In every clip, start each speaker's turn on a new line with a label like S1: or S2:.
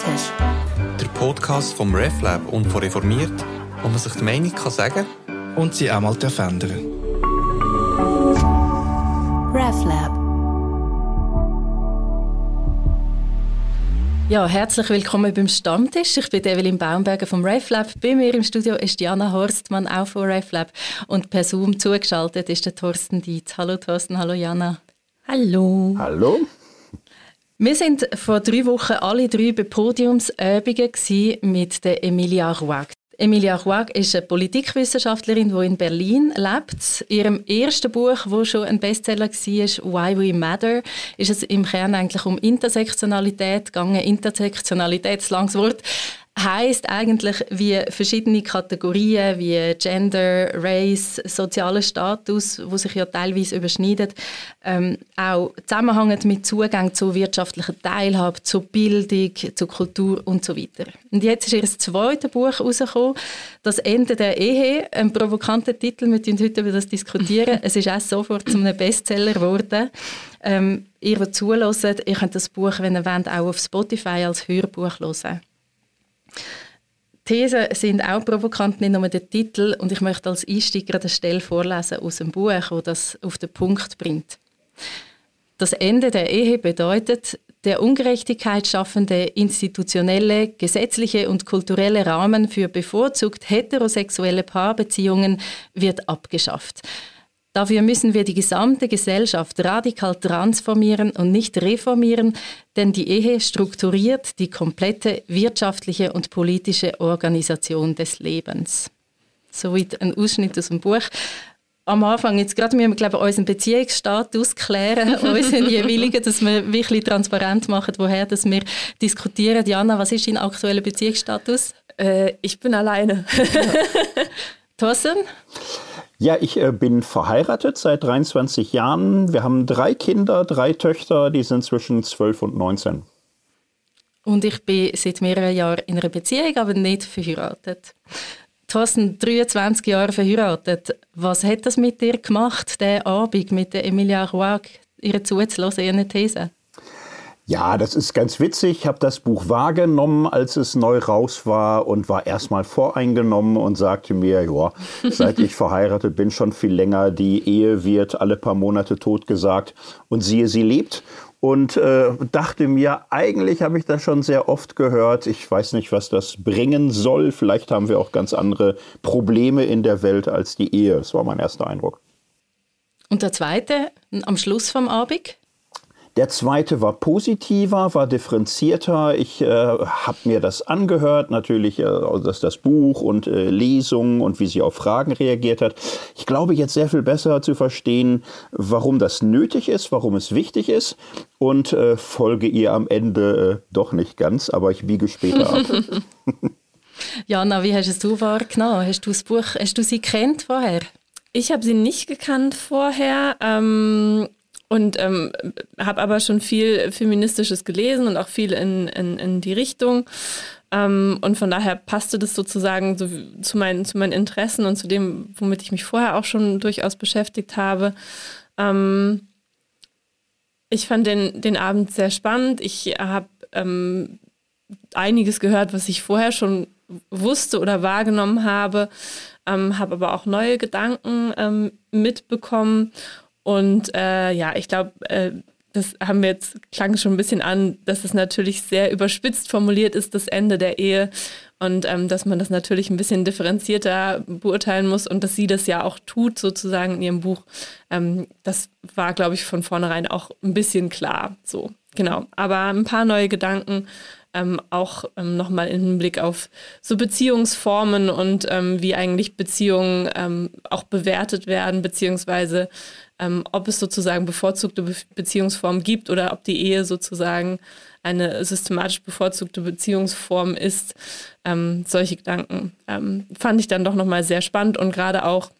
S1: Stammtisch.
S2: Der Podcast vom RefLab und von Reformiert, wo man sich die Meinung kann sagen
S3: und sie auch mal ändern
S1: RefLab.
S4: Ja, herzlich willkommen beim Stammtisch. Ich bin Evelyn Baumberger vom RefLab. Bei mir im Studio ist Jana Horstmann, auch von RefLab. Und per Zoom zugeschaltet ist der Thorsten Dietz. Hallo Thorsten, hallo Jana.
S5: Hallo.
S6: Hallo.
S4: Wir sind vor drei Wochen alle drei bei Podiumsübungen mit der Emilia Ruag. Emilia Ruag ist eine Politikwissenschaftlerin, die in Berlin lebt. In ihrem ersten Buch, wo schon ein Bestseller war, Why We Matter, ist es im Kern eigentlich um Intersektionalität gegangen. Intersektionalität, langes Wort heißt eigentlich, wie verschiedene Kategorien wie Gender, Race, sozialer Status, wo sich ja teilweise überschneiden, ähm, auch zusammenhängen mit Zugang zu wirtschaftlicher Teilhabe, zu Bildung, zu Kultur und so weiter. Und jetzt ist ihr zweites Buch herausgekommen, «Das Ende der Ehe», ein provokanter Titel, wir werden heute über das diskutieren. es ist auch sofort zu einem Bestseller geworden. Ähm, ihr, die zuhört, ihr könnt das Buch, wenn ihr wollt, auch auf Spotify als Hörbuch hören. Thesen sind auch provokant, nicht nur der Titel. Und ich möchte als Einsteiger eine Stelle vorlesen aus dem Buch, wo das auf den Punkt bringt. Das Ende der Ehe bedeutet, der Ungerechtigkeit schaffende institutionelle, gesetzliche und kulturelle Rahmen für bevorzugt heterosexuelle Paarbeziehungen wird abgeschafft. Dafür müssen wir die gesamte Gesellschaft radikal transformieren und nicht reformieren, denn die Ehe strukturiert die komplette wirtschaftliche und politische Organisation des Lebens. Soweit ein Ausschnitt aus dem Buch. Am Anfang, jetzt gerade müssen wir glaube ich, unseren Beziehungsstatus klären, unseren jeweiligen, dass wir wirklich transparent machen, woher dass wir diskutieren. Jana, was ist dein aktueller Beziehungsstatus?
S5: Äh, ich bin alleine.
S4: Thorsten?
S6: Ja, ich äh, bin verheiratet seit 23 Jahren. Wir haben drei Kinder, drei Töchter, die sind zwischen 12 und 19.
S4: Und ich bin seit mehreren Jahren in einer Beziehung, aber nicht verheiratet. Thorsten, 23 Jahre verheiratet. Was hat das mit dir gemacht, der Abend mit der Emilia Ruag, ihre zuzulassen, ihre These?
S6: Ja, das ist ganz witzig. Ich habe das Buch wahrgenommen, als es neu raus war und war erstmal voreingenommen und sagte mir, ja, seit ich verheiratet bin, schon viel länger, die Ehe wird alle paar Monate totgesagt und siehe, sie lebt. Und äh, dachte mir, eigentlich habe ich das schon sehr oft gehört. Ich weiß nicht, was das bringen soll. Vielleicht haben wir auch ganz andere Probleme in der Welt als die Ehe. Das war mein erster Eindruck.
S4: Und der zweite, am Schluss vom Abend?
S6: Der zweite war positiver, war differenzierter. Ich äh, habe mir das angehört, natürlich äh, das, das Buch und äh, Lesungen und wie sie auf Fragen reagiert hat. Ich glaube jetzt sehr viel besser zu verstehen, warum das nötig ist, warum es wichtig ist und äh, folge ihr am Ende äh, doch nicht ganz, aber ich biege später ab.
S4: Jana, wie hast es du wahrgenommen? Hast du das Buch, hast du sie kennt vorher?
S5: Ich habe sie nicht gekannt vorher. Ähm und ähm, habe aber schon viel Feministisches gelesen und auch viel in, in, in die Richtung. Ähm, und von daher passte das sozusagen so zu, meinen, zu meinen Interessen und zu dem, womit ich mich vorher auch schon durchaus beschäftigt habe. Ähm, ich fand den, den Abend sehr spannend. Ich habe ähm, einiges gehört, was ich vorher schon wusste oder wahrgenommen habe, ähm, habe aber auch neue Gedanken ähm, mitbekommen und äh, ja, ich glaube, äh, das haben wir jetzt, klang schon ein bisschen an, dass es natürlich sehr überspitzt formuliert ist, das Ende der Ehe. Und ähm, dass man das natürlich ein bisschen differenzierter beurteilen muss und dass sie das ja auch tut, sozusagen in ihrem Buch. Ähm, das war, glaube ich, von vornherein auch ein bisschen klar. So, genau. Aber ein paar neue Gedanken ähm, auch ähm, nochmal im Hinblick auf so Beziehungsformen und ähm, wie eigentlich Beziehungen ähm, auch bewertet werden, beziehungsweise ähm, ob es sozusagen bevorzugte Be Beziehungsformen gibt oder ob die Ehe sozusagen eine systematisch bevorzugte Beziehungsform ist. Ähm, solche Gedanken fand ich dann doch nochmal sehr spannend und gerade auch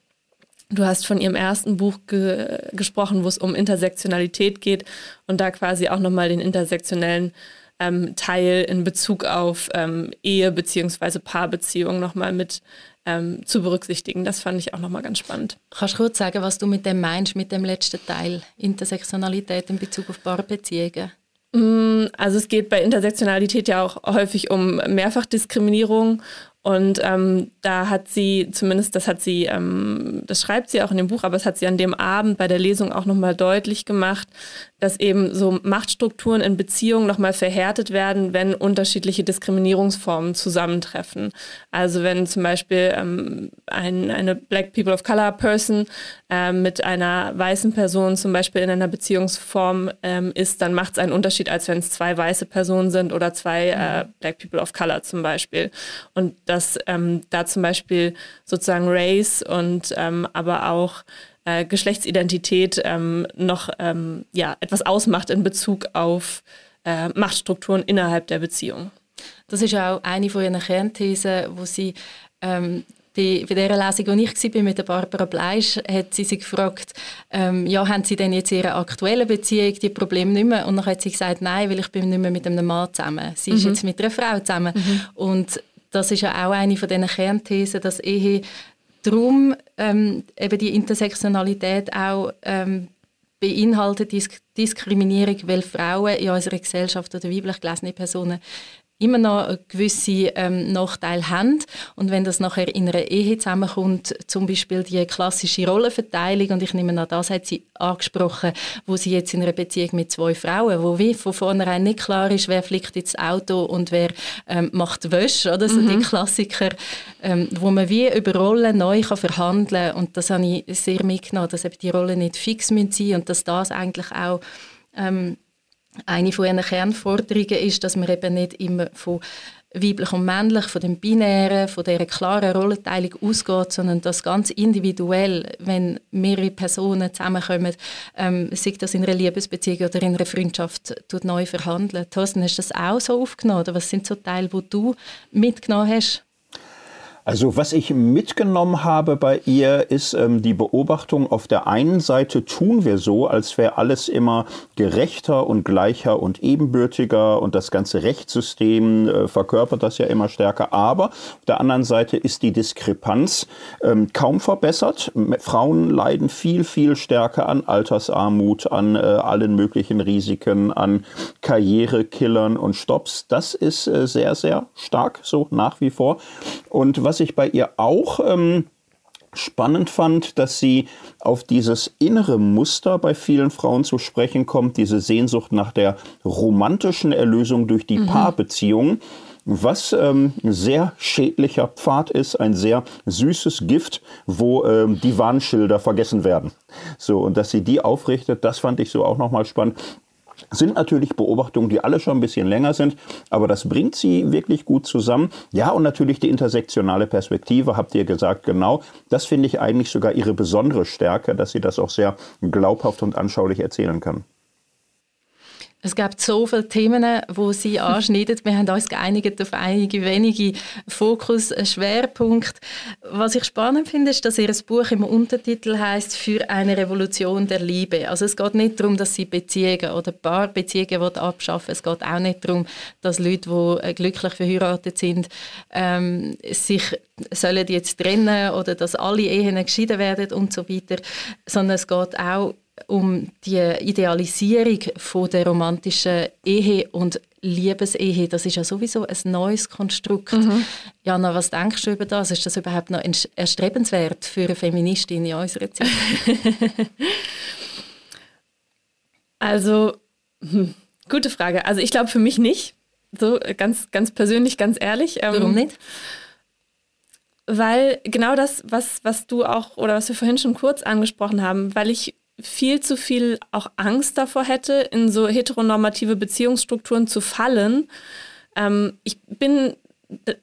S5: Du hast von ihrem ersten Buch ge gesprochen, wo es um Intersektionalität geht und da quasi auch nochmal den intersektionellen ähm, Teil in Bezug auf ähm, Ehe bzw. Paarbeziehungen nochmal mit ähm, zu berücksichtigen. Das fand ich auch nochmal ganz spannend.
S4: Kannst du kurz sagen, was du mit dem meinst, mit dem letzten Teil, Intersektionalität in Bezug auf Paarbeziehungen?
S5: Mm, also es geht bei Intersektionalität ja auch häufig um Mehrfachdiskriminierung und ähm, da hat sie, zumindest das hat sie, ähm, das schreibt sie auch in dem Buch, aber es hat sie an dem Abend bei der Lesung auch nochmal deutlich gemacht, dass eben so Machtstrukturen in Beziehungen nochmal verhärtet werden, wenn unterschiedliche Diskriminierungsformen zusammentreffen. Also wenn zum Beispiel ähm, ein, eine Black People of Color Person äh, mit einer weißen Person zum Beispiel in einer Beziehungsform ähm, ist, dann macht es einen Unterschied, als wenn es zwei weiße Personen sind oder zwei äh, Black People of Color zum Beispiel. Und dass ähm, da zum Beispiel sozusagen Race und ähm, aber auch äh, Geschlechtsidentität ähm, noch ähm, ja, etwas ausmacht in Bezug auf äh, Machtstrukturen innerhalb der Beziehung.
S4: Das ist auch eine von ihren Kernthesen, wo sie ähm, die, bei dieser Lesung, die ich war mit der Barbara Bleisch, hat sie sich gefragt, ähm, ja, haben Sie denn jetzt in Ihrer aktuellen Beziehung die Probleme nicht mehr? Und dann hat sie gesagt, nein, weil ich bin nicht mehr mit einem Mann zusammen. Sie ist mhm. jetzt mit einer Frau zusammen. Mhm. Und das ist ja auch eine von diesen Kernthesen, dass Ehe darum ähm, eben die Intersektionalität auch ähm, beinhaltet Disk Diskriminierung, weil Frauen in unserer Gesellschaft oder weiblich gelesene Personen immer noch gewisse ähm, Nachteile haben. Und wenn das nachher in einer Ehe zusammenkommt, zum Beispiel die klassische Rollenverteilung, und ich nehme an, das hat sie angesprochen, wo sie jetzt in einer Beziehung mit zwei Frauen, wo wie von vornherein nicht klar ist, wer fliegt ins Auto und wer ähm, macht Wäsche, oder so mhm. die Klassiker, ähm, wo man wie über Rollen neu kann verhandeln kann. Und das habe ich sehr mitgenommen, dass eben die Rollen nicht fix sein müssen und dass das eigentlich auch ähm, eine von ihren Kernforderungen ist, dass man eben nicht immer von weiblich und männlich, von dem Binären, von dieser klaren Rollenteilung ausgeht, sondern dass ganz individuell, wenn mehrere Personen zusammenkommen, ähm, sei das in einer Liebesbeziehung oder in einer Freundschaft, neu verhandeln. Thorsten, hast du das auch so aufgenommen? Oder was sind so Teile, die du mitgenommen hast?
S6: Also was ich mitgenommen habe bei ihr ist ähm, die Beobachtung, auf der einen Seite tun wir so, als wäre alles immer gerechter und gleicher und ebenbürtiger und das ganze Rechtssystem äh, verkörpert das ja immer stärker. Aber auf der anderen Seite ist die Diskrepanz ähm, kaum verbessert. Frauen leiden viel, viel stärker an Altersarmut, an äh, allen möglichen Risiken, an Karrierekillern und Stops. Das ist äh, sehr, sehr stark so nach wie vor. Und was ich bei ihr auch ähm, spannend fand, dass sie auf dieses innere Muster bei vielen Frauen zu sprechen kommt, diese Sehnsucht nach der romantischen Erlösung durch die mhm. Paarbeziehung was ähm, ein sehr schädlicher Pfad ist, ein sehr süßes Gift, wo ähm, die Warnschilder vergessen werden. So, und dass sie die aufrichtet, das fand ich so auch nochmal spannend sind natürlich Beobachtungen, die alle schon ein bisschen länger sind, aber das bringt sie wirklich gut zusammen. Ja, und natürlich die intersektionale Perspektive, habt ihr gesagt, genau. Das finde ich eigentlich sogar ihre besondere Stärke, dass sie das auch sehr glaubhaft und anschaulich erzählen kann.
S4: Es gibt so viele Themen, wo sie anschneidet. Wir haben uns geeinigt auf einige wenige Fokus-Schwerpunkte. Was ich spannend finde, ist, dass ihr Buch im Untertitel heißt «Für eine Revolution der Liebe». Also es geht nicht darum, dass sie Beziehungen oder Paarbeziehungen abschaffen Es geht auch nicht darum, dass Leute, die äh, glücklich verheiratet sind, ähm, sich sollen jetzt trennen oder dass alle Ehen geschieden werden und so weiter. Sondern es geht auch um die Idealisierung von der romantischen Ehe und Liebesehe. Das ist ja sowieso ein neues Konstrukt. Mhm. Jana, was denkst du über das? Ist das überhaupt noch erstrebenswert für eine Feministin in unserer Zeit?
S5: also, hm, gute Frage. Also ich glaube für mich nicht. So ganz, ganz persönlich, ganz ehrlich.
S4: Ähm, Warum nicht?
S5: Weil genau das, was, was du auch oder was wir vorhin schon kurz angesprochen haben, weil ich viel zu viel auch Angst davor hätte, in so heteronormative Beziehungsstrukturen zu fallen. Ähm, ich bin,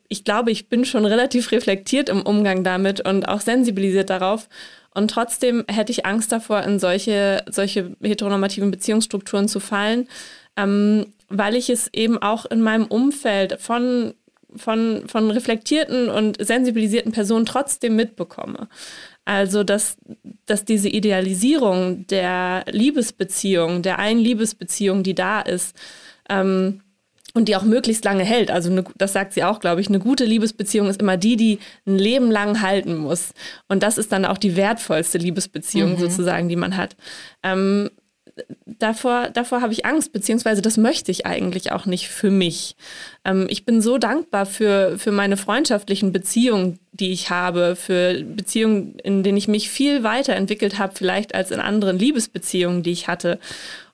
S5: ich glaube, ich bin schon relativ reflektiert im Umgang damit und auch sensibilisiert darauf. Und trotzdem hätte ich Angst davor, in solche, solche heteronormativen Beziehungsstrukturen zu fallen, ähm, weil ich es eben auch in meinem Umfeld von von, von reflektierten und sensibilisierten Personen trotzdem mitbekomme. Also, dass, dass diese Idealisierung der Liebesbeziehung, der einen Liebesbeziehung, die da ist, ähm, und die auch möglichst lange hält. Also eine, das sagt sie auch, glaube ich, eine gute Liebesbeziehung ist immer die, die ein Leben lang halten muss. Und das ist dann auch die wertvollste Liebesbeziehung mhm. sozusagen, die man hat. Ähm, davor, davor habe ich Angst, beziehungsweise das möchte ich eigentlich auch nicht für mich. Ähm, ich bin so dankbar für, für meine freundschaftlichen Beziehungen, die ich habe, für Beziehungen, in denen ich mich viel weiterentwickelt habe, vielleicht als in anderen Liebesbeziehungen, die ich hatte.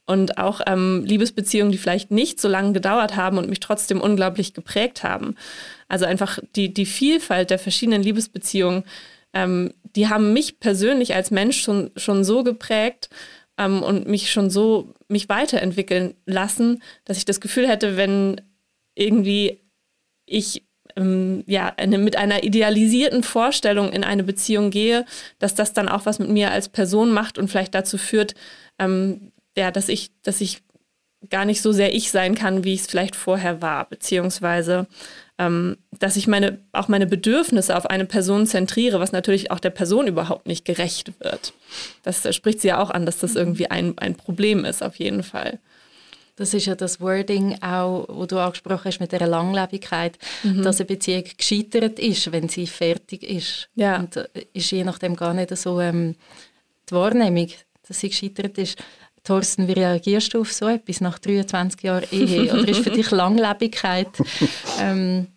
S5: Und auch ähm, Liebesbeziehungen, die vielleicht nicht so lange gedauert haben und mich trotzdem unglaublich geprägt haben. Also einfach die, die Vielfalt der verschiedenen Liebesbeziehungen, ähm, die haben mich persönlich als Mensch schon, schon so geprägt, ähm, und mich schon so mich weiterentwickeln lassen, dass ich das Gefühl hätte, wenn irgendwie ich ähm, ja, eine, mit einer idealisierten Vorstellung in eine Beziehung gehe, dass das dann auch was mit mir als Person macht und vielleicht dazu führt, ähm, ja, dass ich, dass ich gar nicht so sehr ich sein kann, wie ich es vielleicht vorher war, beziehungsweise ähm, dass ich meine, auch meine Bedürfnisse auf eine Person zentriere, was natürlich auch der Person überhaupt nicht gerecht wird. Das spricht sie ja auch an, dass das irgendwie ein, ein Problem ist, auf jeden Fall.
S4: Das ist ja das Wording auch, wo du angesprochen hast mit der Langlebigkeit, mhm. dass eine Beziehung gescheitert ist, wenn sie fertig ist. Ja. Und äh, ist je nachdem gar nicht so ähm, die Wahrnehmung, dass sie gescheitert ist. Thorsten, wie reagierst du auf so etwas nach 23 Jahren Ehe? Oder ist für dich Langlebigkeit ähm,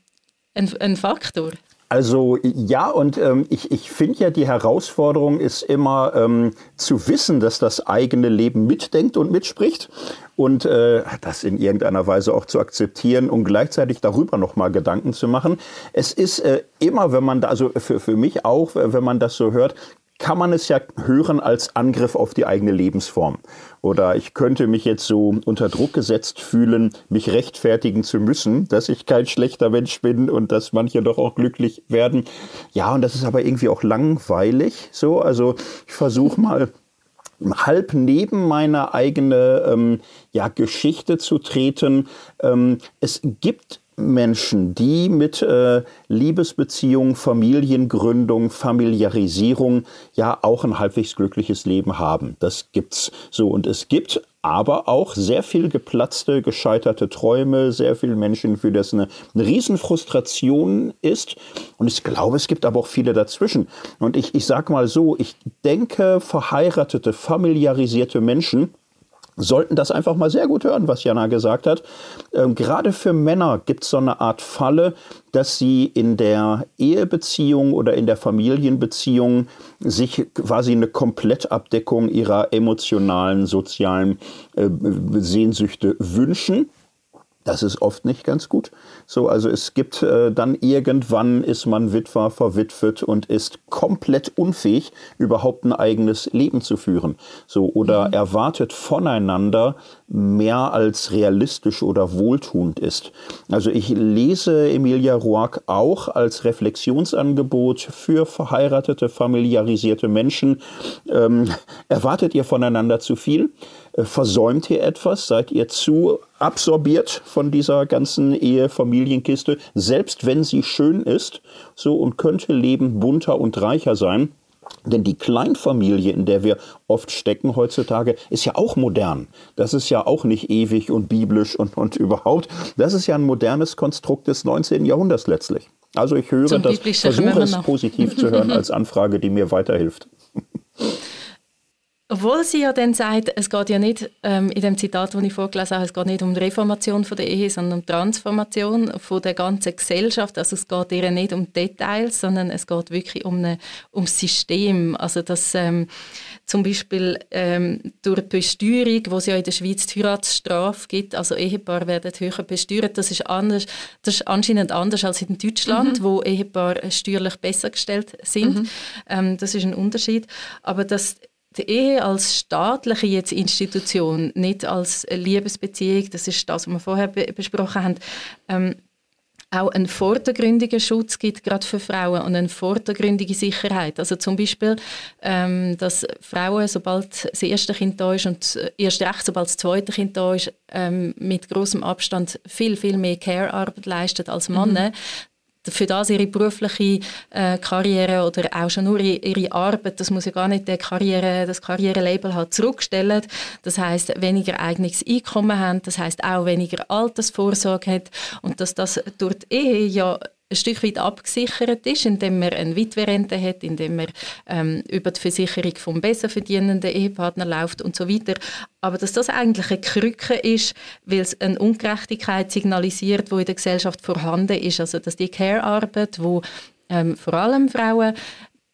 S4: ein, ein Faktor?
S6: Also ja, und ähm, ich, ich finde ja, die Herausforderung ist immer ähm, zu wissen, dass das eigene Leben mitdenkt und mitspricht und äh, das in irgendeiner Weise auch zu akzeptieren und gleichzeitig darüber nochmal Gedanken zu machen. Es ist äh, immer, wenn man da, also für, für mich auch, wenn man das so hört, kann man es ja hören als Angriff auf die eigene Lebensform. Oder ich könnte mich jetzt so unter Druck gesetzt fühlen, mich rechtfertigen zu müssen, dass ich kein schlechter Mensch bin und dass manche doch auch glücklich werden. Ja, und das ist aber irgendwie auch langweilig. So, also ich versuche mal halb neben meine eigene ähm, ja, Geschichte zu treten. Ähm, es gibt Menschen, die mit äh, Liebesbeziehung, Familiengründung, Familiarisierung ja auch ein halbwegs glückliches Leben haben. Das gibt's so und es gibt aber auch sehr viel geplatzte, gescheiterte Träume, sehr viele Menschen, für das eine, eine Riesenfrustration ist. Und ich glaube, es gibt aber auch viele dazwischen. Und ich, ich sage mal so, ich denke, verheiratete, familiarisierte Menschen, sollten das einfach mal sehr gut hören, was Jana gesagt hat. Ähm, gerade für Männer gibt es so eine Art Falle, dass sie in der Ehebeziehung oder in der Familienbeziehung sich quasi eine Komplettabdeckung ihrer emotionalen, sozialen äh, Sehnsüchte wünschen das ist oft nicht ganz gut. So, also es gibt äh, dann irgendwann ist man Witwer, verwitwet und ist komplett unfähig, überhaupt ein eigenes Leben zu führen. So, oder mhm. erwartet voneinander mehr als realistisch oder wohltuend ist. Also ich lese Emilia Roark auch als Reflexionsangebot für verheiratete, familiarisierte Menschen. Ähm, erwartet ihr voneinander zu viel? Äh, versäumt ihr etwas? Seid ihr zu absorbiert von dieser ganzen Ehe-Familienkiste, selbst wenn sie schön ist, so und könnte Leben bunter und reicher sein? Denn die Kleinfamilie, in der wir oft stecken heutzutage, ist ja auch modern. Das ist ja auch nicht ewig und biblisch und, und überhaupt. Das ist ja ein modernes Konstrukt des 19. Jahrhunderts letztlich. Also ich höre das, versuche es positiv zu hören als Anfrage, die mir weiterhilft.
S4: Obwohl sie ja dann sagt, es geht ja nicht, ähm, in dem Zitat, das ich vorgelesen habe, es geht nicht um die Reformation von der Ehe, sondern um die Transformation von der ganzen Gesellschaft. Also es geht ihr nicht um Details, sondern es geht wirklich um, eine, um das System. Also dass ähm, zum Beispiel ähm, durch die Besteuerung, wo es ja in der Schweiz die Heiratsstrafe gibt, also Ehepaare werden höher besteuert, das ist, anders, das ist anscheinend anders als in Deutschland, mhm. wo Ehepaare steuerlich besser gestellt sind. Mhm. Ähm, das ist ein Unterschied. Aber das die Ehe als staatliche jetzt Institution, nicht als Liebesbeziehung, das ist das, was wir vorher be besprochen haben, ähm, auch einen vordergründigen Schutz gibt, gerade für Frauen, und eine vordergründige Sicherheit. Also zum Beispiel, ähm, dass Frauen, sobald das erste Kind da ist und erst recht, sobald das zweite Kind da ist, ähm, mit großem Abstand viel, viel mehr Care-Arbeit leisten als Männer. Mhm für das ihre berufliche äh, Karriere oder auch schon nur ihre Arbeit, das muss ja gar nicht der Karriere, das Karrierelabel hat zurückstellen. Das heißt weniger eigenes Einkommen haben, das heißt auch weniger Altersvorsorge hat und dass das durch die Ehe ja ein Stück weit abgesichert ist, indem man eine Witwerrente hat, indem man ähm, über die Versicherung vom besser verdienenden Ehepartner läuft und so weiter. Aber dass das eigentlich eine Krücke ist, weil es eine Ungerechtigkeit signalisiert, die in der Gesellschaft vorhanden ist. Also dass die Care-Arbeit, wo ähm, vor allem Frauen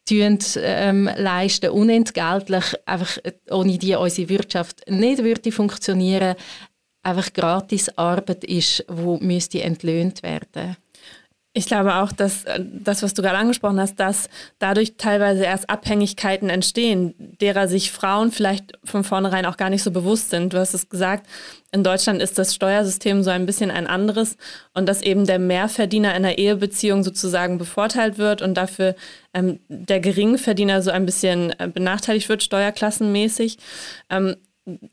S4: tun, ähm, leisten, unentgeltlich, einfach äh, ohne die unsere Wirtschaft nicht würde funktionieren, einfach gratis Arbeit ist, wo müsste entlöhnt werden.
S5: Ich glaube auch, dass äh, das, was du gerade angesprochen hast, dass dadurch teilweise erst Abhängigkeiten entstehen, derer sich Frauen vielleicht von vornherein auch gar nicht so bewusst sind. Du hast es gesagt, in Deutschland ist das Steuersystem so ein bisschen ein anderes und dass eben der Mehrverdiener in einer Ehebeziehung sozusagen bevorteilt wird und dafür ähm, der Geringverdiener so ein bisschen äh, benachteiligt wird, steuerklassenmäßig. Ähm,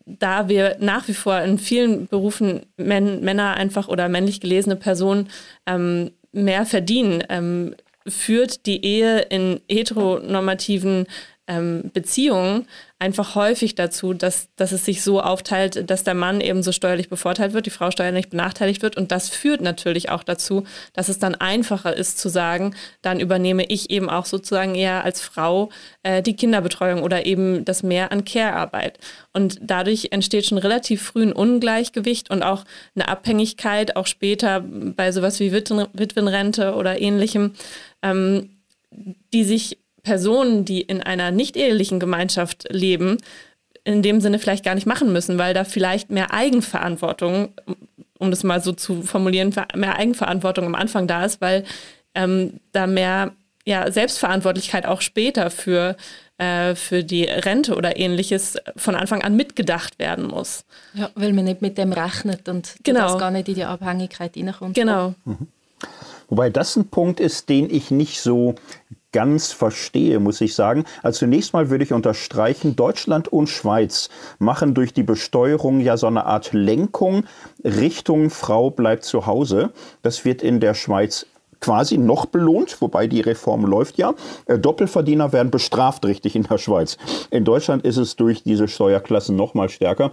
S5: da wir nach wie vor in vielen Berufen Män Männer einfach oder männlich gelesene Personen ähm, mehr verdienen, ähm, führt die Ehe in heteronormativen ähm, Beziehungen einfach häufig dazu, dass, dass es sich so aufteilt, dass der Mann eben so steuerlich bevorteilt wird, die Frau steuerlich benachteiligt wird. Und das führt natürlich auch dazu, dass es dann einfacher ist zu sagen, dann übernehme ich eben auch sozusagen eher als Frau äh, die Kinderbetreuung oder eben das Mehr an Care-Arbeit. Und dadurch entsteht schon relativ früh ein Ungleichgewicht und auch eine Abhängigkeit, auch später bei sowas wie Witwenrente oder ähnlichem, ähm, die sich Personen, die in einer nicht ehelichen Gemeinschaft leben, in dem Sinne vielleicht gar nicht machen müssen, weil da vielleicht mehr Eigenverantwortung, um das mal so zu formulieren, mehr Eigenverantwortung am Anfang da ist, weil ähm, da mehr ja, Selbstverantwortlichkeit auch später für, äh, für die Rente oder ähnliches von Anfang an mitgedacht werden muss.
S4: Ja, weil man nicht mit dem rechnet und genau. das gar nicht in die Abhängigkeit hineinkommt.
S5: Genau. Mhm.
S6: Wobei das ein Punkt ist, den ich nicht so ganz verstehe, muss ich sagen. Also zunächst mal würde ich unterstreichen, Deutschland und Schweiz machen durch die Besteuerung ja so eine Art Lenkung Richtung Frau bleibt zu Hause. Das wird in der Schweiz quasi noch belohnt, wobei die Reform läuft ja. Äh, Doppelverdiener werden bestraft richtig in der Schweiz. In Deutschland ist es durch diese Steuerklassen noch mal stärker.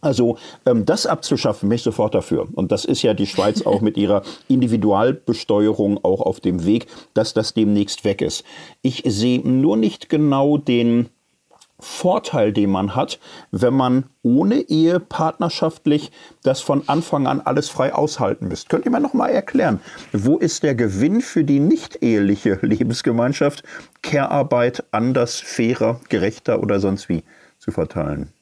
S6: Also ähm, das abzuschaffen, bin ich sofort dafür. Und das ist ja die Schweiz auch mit ihrer Individualbesteuerung auch auf dem Weg, dass das demnächst weg ist. Ich sehe nur nicht genau den Vorteil, den man hat, wenn man ohne Ehe partnerschaftlich das von Anfang an alles frei aushalten müsst. Könnt ihr mir noch mal erklären, wo ist der Gewinn für die nicht eheliche Lebensgemeinschaft, Care-Arbeit anders, fairer, gerechter oder sonst wie zu verteilen?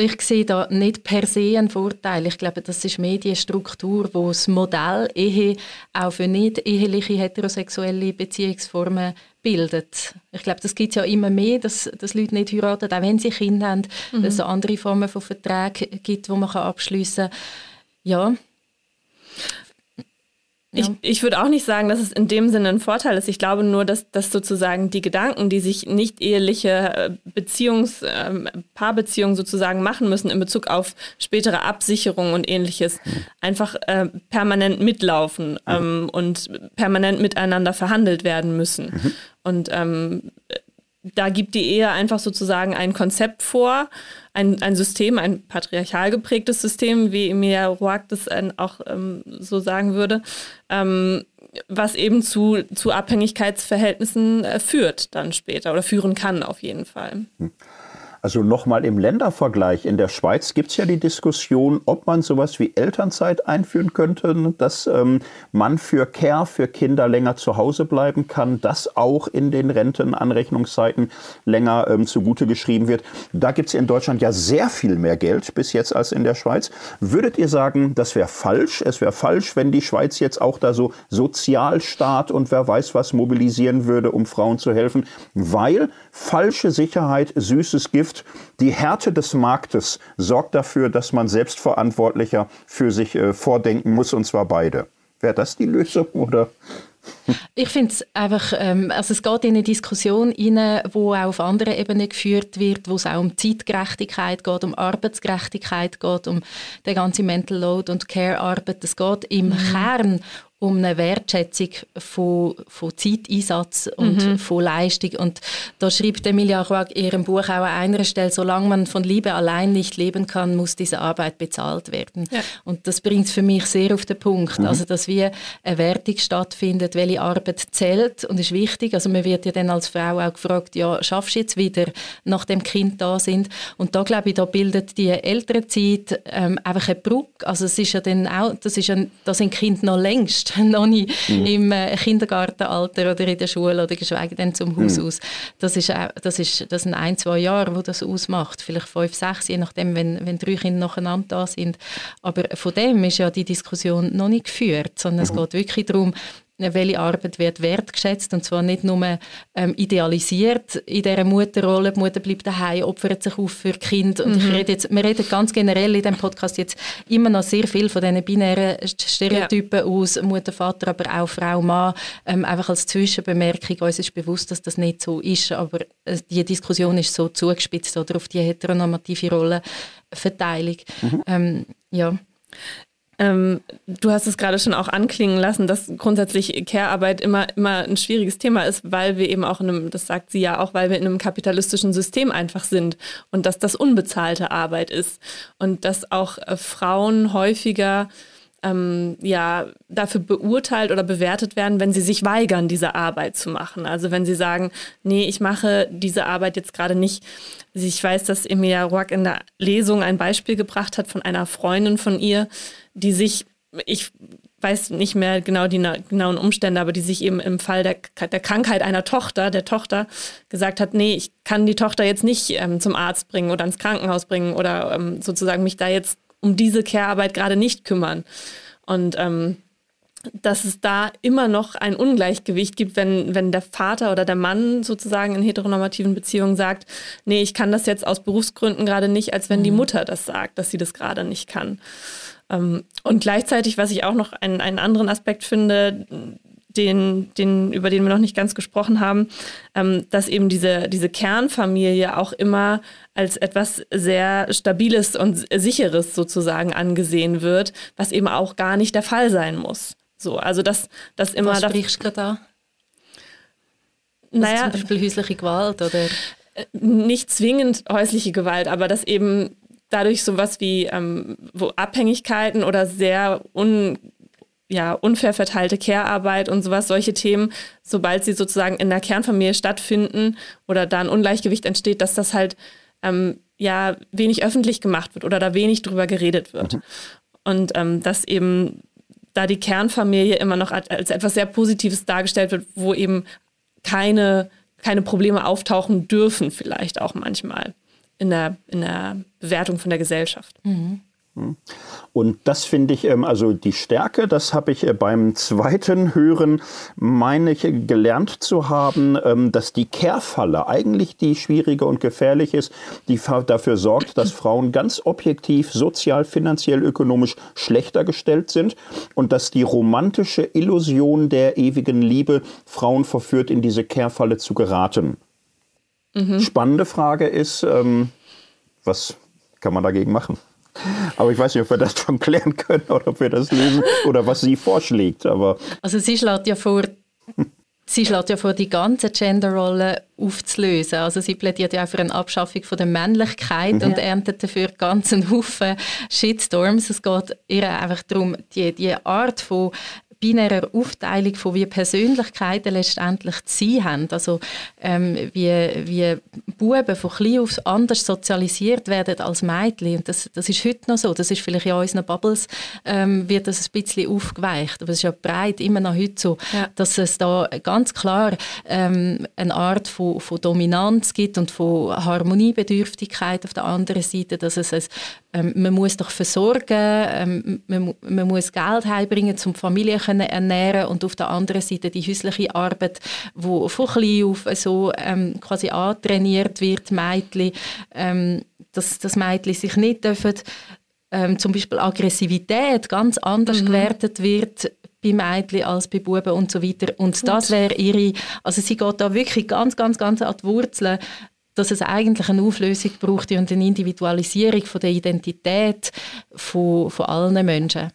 S4: Ich sehe da nicht per se einen Vorteil. Ich glaube, das ist Medienstruktur, wo das Modell Ehe auch für nicht eheliche heterosexuelle Beziehungsformen bildet. Ich glaube, das gibt es ja immer mehr, dass, dass Leute nicht heiraten, auch wenn sie Kinder haben, mhm. dass es andere Formen von Verträgen gibt, die man abschliessen kann. Ja,
S5: ich, ich würde auch nicht sagen, dass es in dem Sinne ein Vorteil ist. Ich glaube nur, dass, dass sozusagen die Gedanken, die sich nicht eheliche äh, Beziehungs-, äh, Paarbeziehungen sozusagen machen müssen in Bezug auf spätere Absicherung und ähnliches, einfach äh, permanent mitlaufen ähm, und permanent miteinander verhandelt werden müssen. Mhm. Und ähm, da gibt die Ehe einfach sozusagen ein Konzept vor, ein, ein System, ein patriarchal geprägtes System, wie Emilia Roark das auch ähm, so sagen würde, ähm, was eben zu, zu Abhängigkeitsverhältnissen äh, führt dann später oder führen kann auf jeden Fall. Hm.
S6: Also nochmal im Ländervergleich. In der Schweiz gibt es ja die Diskussion, ob man sowas wie Elternzeit einführen könnte, dass ähm, man für Care, für Kinder länger zu Hause bleiben kann, das auch in den Rentenanrechnungszeiten länger ähm, zugute geschrieben wird. Da gibt es in Deutschland ja sehr viel mehr Geld bis jetzt als in der Schweiz. Würdet ihr sagen, das wäre falsch? Es wäre falsch, wenn die Schweiz jetzt auch da so Sozialstaat und wer weiß was mobilisieren würde, um Frauen zu helfen, weil falsche Sicherheit, süßes Gift. Die Härte des Marktes sorgt dafür, dass man selbstverantwortlicher für sich äh, vordenken muss, und zwar beide. Wäre das die Lösung oder?
S4: Ich finde es einfach, ähm, also es geht in eine Diskussion rein, wo auch auf anderen Ebenen geführt wird, wo es auch um Zeitgerechtigkeit geht, um Arbeitsgerechtigkeit geht, um den ganzen Mental Load und Care-Arbeit. Es geht im mhm. Kern um eine Wertschätzung von, von Zeiteinsatz und mhm. von Leistung. Und da schreibt Emilia Roig in ihrem Buch auch an einer Stelle, solange man von Liebe allein nicht leben kann, muss diese Arbeit bezahlt werden. Ja. Und das bringt es für mich sehr auf den Punkt. Mhm. Also, dass wie eine Wertung stattfindet, welche Arbeit zählt und ist wichtig. Also, man wird ja dann als Frau auch gefragt, ja, schaffst du jetzt wieder, nachdem Kind da sind? Und da, glaube ich, da bildet die Elternzeit ähm, einfach eine Brücke. Also, es ist ja dann auch, das ist ja, da sind Kinder noch längst noch nicht mhm. im äh, Kindergartenalter oder in der Schule oder geschweige denn zum Haus mhm. aus. Das, ist, das, ist, das sind ein, zwei Jahre, wo das ausmacht. Vielleicht fünf, sechs, je nachdem, wenn, wenn drei Kinder nacheinander da sind. Aber von dem ist ja die Diskussion noch nicht geführt, sondern mhm. es geht wirklich darum, welche Arbeit wird wertgeschätzt und zwar nicht nur ähm, idealisiert in dieser Mutterrolle, die Mutter bleibt daheim, opfert sich auf für Kind und mhm. ich rede jetzt, wir reden ganz generell in diesem Podcast jetzt immer noch sehr viel von diesen binären Stereotypen ja. aus, Mutter, Vater, aber auch Frau, Mann, ähm, einfach als Zwischenbemerkung, uns ist bewusst, dass das nicht so ist, aber äh, die Diskussion ist so zugespitzt oder auf die heteronormative Rollenverteilung. Mhm. Ähm, ja.
S5: Ähm, du hast es gerade schon auch anklingen lassen, dass grundsätzlich Care-Arbeit immer, immer ein schwieriges Thema ist, weil wir eben auch in einem, das sagt sie ja auch, weil wir in einem kapitalistischen System einfach sind und dass das unbezahlte Arbeit ist und dass auch äh, Frauen häufiger ähm, ja, dafür beurteilt oder bewertet werden, wenn sie sich weigern, diese Arbeit zu machen. Also wenn sie sagen, nee, ich mache diese Arbeit jetzt gerade nicht. Also ich weiß, dass Emilia Rock in der Lesung ein Beispiel gebracht hat von einer Freundin von ihr, die sich, ich weiß nicht mehr genau die genauen Umstände, aber die sich eben im Fall der, der Krankheit einer Tochter, der Tochter, gesagt hat, nee, ich kann die Tochter jetzt nicht ähm, zum Arzt bringen oder ins Krankenhaus bringen oder ähm, sozusagen mich da jetzt um diese Care-Arbeit gerade nicht kümmern. Und ähm, dass es da immer noch ein Ungleichgewicht gibt, wenn, wenn der Vater oder der Mann sozusagen in heteronormativen Beziehungen sagt, nee, ich kann das jetzt aus Berufsgründen gerade nicht, als wenn die mhm. Mutter das sagt, dass sie das gerade nicht kann. Ähm, und gleichzeitig, was ich auch noch einen, einen anderen Aspekt finde, den, den, über den wir noch nicht ganz gesprochen haben, ähm, dass eben diese, diese Kernfamilie auch immer als etwas sehr Stabiles und Sicheres sozusagen angesehen wird, was eben auch gar nicht der Fall sein muss. So, also dass das immer.
S4: Was sprichst du gerade da? Naja, zum Beispiel häusliche Gewalt oder?
S5: Äh, nicht zwingend häusliche Gewalt, aber dass eben dadurch sowas wie ähm, wo Abhängigkeiten oder sehr un, ja, unfair verteilte Care-Arbeit und sowas, solche Themen, sobald sie sozusagen in der Kernfamilie stattfinden oder da ein Ungleichgewicht entsteht, dass das halt ähm, ja wenig öffentlich gemacht wird oder da wenig drüber geredet wird. Mhm. Und ähm, dass eben da die Kernfamilie immer noch als, etwas sehr Positives dargestellt wird, wo eben keine, keine Probleme auftauchen dürfen, vielleicht auch manchmal in der, in der Bewertung von der Gesellschaft. Mhm.
S6: Und das finde ich, ähm, also die Stärke, das habe ich äh, beim zweiten Hören, meine ich, gelernt zu haben, ähm, dass die Kehrfalle eigentlich die schwierige und gefährlich ist, die dafür sorgt, dass Frauen ganz objektiv, sozial, finanziell, ökonomisch schlechter gestellt sind und dass die romantische Illusion der ewigen Liebe Frauen verführt, in diese Kehrfalle zu geraten. Mhm. Spannende Frage ist, ähm, was kann man dagegen machen? Aber ich weiß nicht, ob wir das schon klären können oder ob wir das lesen oder was sie vorschlägt. Aber
S4: also sie schlägt ja vor, sie schlägt ja vor, die ganze Genderrolle aufzulösen. Also sie plädiert ja auch für eine Abschaffung von der Männlichkeit mhm. und erntet dafür ganz einen Haufen Shitstorms. Es geht ihr einfach darum, die, die Art von binärer Aufteilung von wie Persönlichkeiten letztendlich zu sein haben. Also ähm, wie, wie Buben von klein auf anders sozialisiert werden als Mädchen. Und das, das ist heute noch so. Das ist vielleicht in unseren Bubbles ähm, wird das ein bisschen aufgeweicht. Aber es ist ja breit immer noch heute so, ja. dass es da ganz klar ähm, eine Art von, von Dominanz gibt und von Harmoniebedürftigkeit auf der anderen Seite, dass es ein, ähm, man muss doch versorgen, ähm, man, man muss Geld heimbringen, zum Familie können ernähren und auf der anderen Seite die häusliche Arbeit, wo von klein auf so ähm, quasi antrainiert wird, Mädchen, ähm, dass das Mädchen sich nicht dürfen, ähm, zum Beispiel Aggressivität ganz anders mhm. gewertet wird bei Mädchen als bei Buben und so weiter. Und Gut. das wäre ihre, also sie geht da wirklich ganz, ganz, ganz an die Wurzeln dass es eigentlich eine Auflösung braucht und eine Individualisierung von der Identität von, von allen Menschen.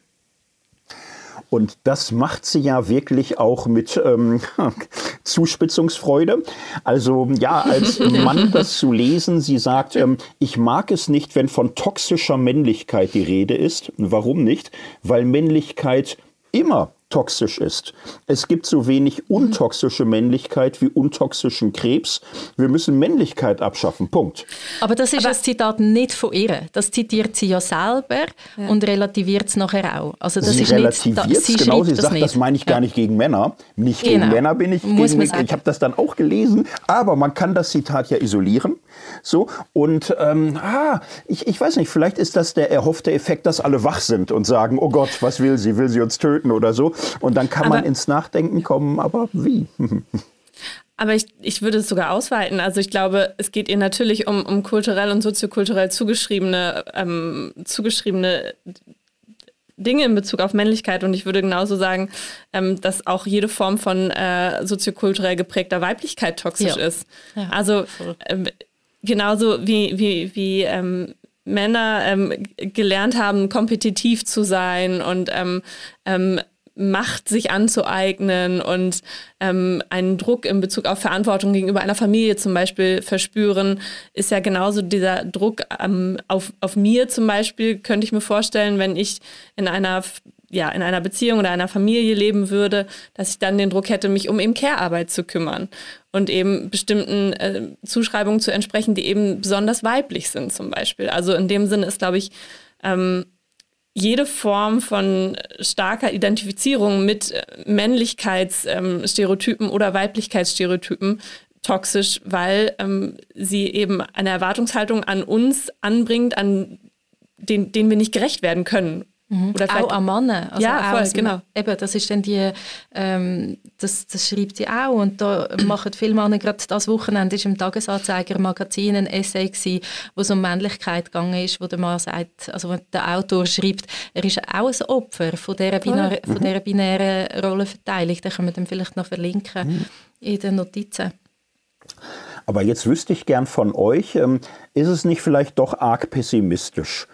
S6: Und das macht sie ja wirklich auch mit ähm, Zuspitzungsfreude. Also ja, als Mann das zu lesen, sie sagt, ähm, ich mag es nicht, wenn von toxischer Männlichkeit die Rede ist. Warum nicht? Weil Männlichkeit immer toxisch ist. Es gibt so wenig untoxische Männlichkeit wie untoxischen Krebs. Wir müssen Männlichkeit abschaffen. Punkt.
S4: Aber das ist Aber das Zitat nicht von ihr. Das zitiert sie ja selber ja. und relativiert es nachher auch. Also das
S6: sie relativiert es, genau. Sie sagt, das, das meine ich gar nicht gegen Männer. Nicht genau. gegen Männer bin ich. Muss gegen, ich habe das dann auch gelesen. Aber man kann das Zitat ja isolieren. So und ähm, ah, ich, ich weiß nicht. Vielleicht ist das der erhoffte Effekt, dass alle wach sind und sagen: Oh Gott, was will sie? Will sie uns töten oder so? Und dann kann aber, man ins Nachdenken kommen, aber wie?
S5: Aber ich, ich würde es sogar ausweiten. Also ich glaube, es geht ihr natürlich um, um kulturell und soziokulturell zugeschriebene, ähm, zugeschriebene Dinge in Bezug auf Männlichkeit. Und ich würde genauso sagen, ähm, dass auch jede Form von äh, soziokulturell geprägter Weiblichkeit toxisch ja. ist. Ja, also ähm, genauso wie, wie, wie ähm, Männer ähm, gelernt haben, kompetitiv zu sein und ähm, ähm, Macht sich anzueignen und ähm, einen Druck in Bezug auf Verantwortung gegenüber einer Familie zum Beispiel verspüren, ist ja genauso dieser Druck ähm, auf, auf mir zum Beispiel, könnte ich mir vorstellen, wenn ich in einer ja, in einer Beziehung oder einer Familie leben würde, dass ich dann den Druck hätte, mich um eben Care-Arbeit zu kümmern und eben bestimmten äh, Zuschreibungen zu entsprechen, die eben besonders weiblich sind zum Beispiel. Also in dem Sinne ist, glaube ich, ähm, jede Form von starker Identifizierung mit äh, Männlichkeitsstereotypen oder Weiblichkeitsstereotypen toxisch, weil ähm, sie eben eine Erwartungshaltung an uns anbringt, an den, denen wir nicht gerecht werden können
S4: Mhm. Oder auch an Männer.
S5: Also ja, voll, genau.
S4: Eben, das ist dann die, ähm, das, das schreibt sie auch und da machen viele Männer, gerade das Wochenende ist im Tagesanzeiger Magazin ein Essay gewesen, wo es um Männlichkeit gegangen ist, wo der Mann sagt, also wo der Autor schreibt, er ist auch ein Opfer von dieser, binär, von dieser binären Rollenverteilung. Da können wir dann vielleicht noch verlinken mhm. in den Notizen.
S6: Aber jetzt wüsste ich gern von euch, ähm, ist es nicht vielleicht doch arg pessimistisch?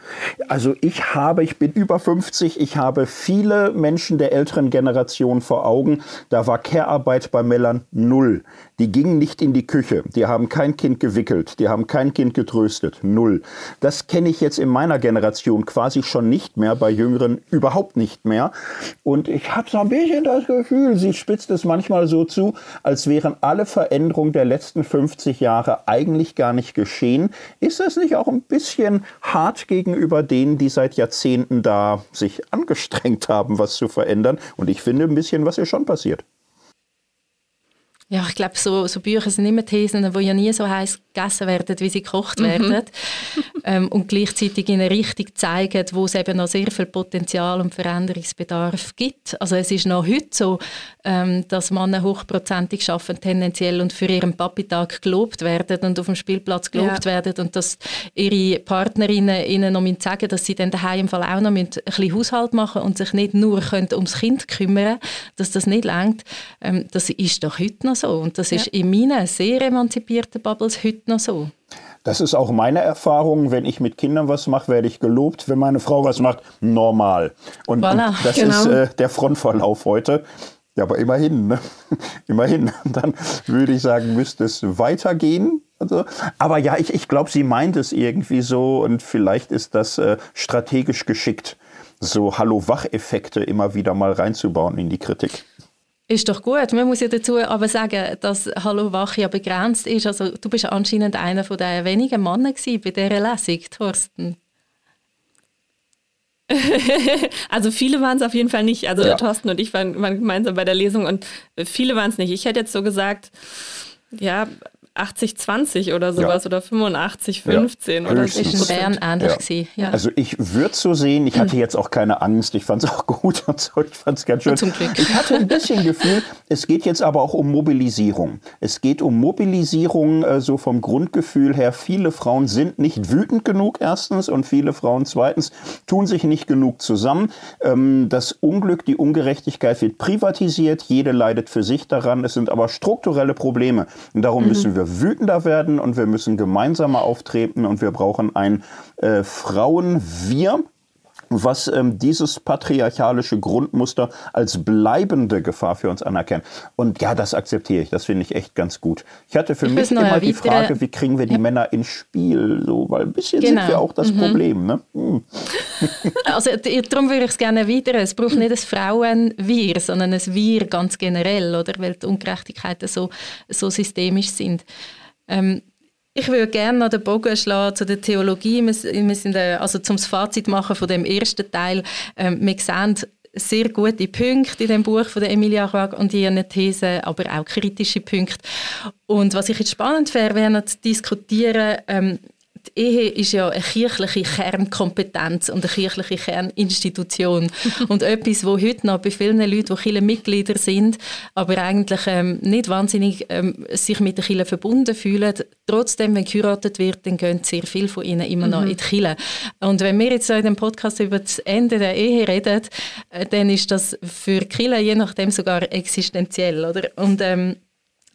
S6: Also ich habe, ich bin über 50, ich habe viele Menschen der älteren Generation vor Augen. Da war Care-Arbeit bei Männern null. Die gingen nicht in die Küche, die haben kein Kind gewickelt, die haben kein Kind getröstet, null. Das kenne ich jetzt in meiner Generation quasi schon nicht mehr, bei Jüngeren überhaupt nicht mehr. Und ich habe so ein bisschen das Gefühl, sie spitzt es manchmal so zu, als wären alle Veränderungen der letzten 50 Jahre eigentlich gar nicht geschehen. Ist das nicht auch ein bisschen hart gegenüber denen, die seit Jahrzehnten da sich angestrengt haben, was zu verändern? Und ich finde ein bisschen, was ist schon passiert.
S4: Ja, ich glaube, so, so Bücher sind immer Thesen, die ja nie so heiß gegessen werden, wie sie gekocht mhm. werden. ähm, und gleichzeitig in eine Richtung zeigen, wo es eben noch sehr viel Potenzial und Veränderungsbedarf gibt. Also es ist noch heute so, ähm, dass Männer hochprozentig arbeiten tendenziell und für ihren Papitag gelobt werden und auf dem Spielplatz gelobt ja. werden und dass ihre Partnerinnen ihnen noch sagen dass sie dann daheim im Fall auch noch ein bisschen Haushalt machen und sich nicht nur können ums Kind kümmern dass das nicht langt. Ähm, das ist doch heute noch so. Und das ist in meinen sehr emanzipierten Bubbles heute noch so.
S6: Das ist auch meine Erfahrung. Wenn ich mit Kindern was mache, werde ich gelobt. Wenn meine Frau was macht, normal. Und, voilà, und das genau. ist äh, der Frontverlauf heute. Ja, aber immerhin, ne? immerhin. Dann würde ich sagen, müsste es weitergehen. Also, aber ja, ich, ich glaube, sie meint es irgendwie so und vielleicht ist das äh, strategisch geschickt, so Hallo-Wach-Effekte immer wieder mal reinzubauen in die Kritik.
S4: Ist doch gut. Man muss ja dazu aber sagen, dass Hallo Wach ja begrenzt ist. Also du bist anscheinend einer von den wenigen Männern bei dieser Lesung, Thorsten.
S5: also viele waren es auf jeden Fall nicht. Also ja. Thorsten und ich waren, waren gemeinsam bei der Lesung und viele waren es nicht. Ich hätte jetzt so gesagt, ja, 80-20 oder sowas ja. oder 85-15 ja. oder so.
S4: Ist in Bern ähnlich
S6: ja. Also ich würde so sehen, ich hatte jetzt auch keine Angst, ich fand es auch gut und so, ich fand es ganz schön. Zum Glück. Ich hatte ein bisschen Gefühl, es geht jetzt aber auch um Mobilisierung. Es geht um Mobilisierung äh, so vom Grundgefühl her. Viele Frauen sind nicht wütend genug erstens und viele Frauen zweitens tun sich nicht genug zusammen. Ähm, das Unglück, die Ungerechtigkeit wird privatisiert, jede leidet für sich daran. Es sind aber strukturelle Probleme und darum mhm. müssen wir wütender werden und wir müssen gemeinsamer auftreten und wir brauchen ein äh, Frauen-Wir was ähm, dieses patriarchalische Grundmuster als bleibende Gefahr für uns anerkennt. Und ja, das akzeptiere ich. Das finde ich echt ganz gut. Ich hatte für ich mich immer die Frage, wie kriegen wir die ja. Männer ins Spiel? So, weil ein bisschen genau. sind wir auch das mhm. Problem. Ne? Hm.
S4: also darum würde ich es gerne erweitern. Es braucht nicht ein Frauen-Wir, sondern ein Wir ganz generell, oder? weil die Ungerechtigkeiten so, so systemisch sind. Ähm, ich würde gerne noch den Bogen schlagen zu der Theologie. Wir, sind, äh, also zum Fazit machen von dem ersten Teil. Ähm, wir sehen sehr gute Punkte in dem Buch von Emilia Roig und ihren Thesen, aber auch kritische Punkte. Und was ich jetzt spannend wäre, wäre zu diskutieren, ähm, die Ehe ist ja eine kirchliche Kernkompetenz und eine kirchliche Kerninstitution. und etwas, wo heute noch bei vielen Leuten, die Kirchenmitglieder sind, aber eigentlich ähm, nicht wahnsinnig ähm, sich mit der Kirche verbunden fühlen, trotzdem, wenn geheiratet wird, dann gehen sehr viele von ihnen immer noch mhm. in die Kirche. Und wenn wir jetzt in dem Podcast über das Ende der Ehe reden, äh, dann ist das für die Kirche je nachdem sogar existenziell. Oder? Und ähm,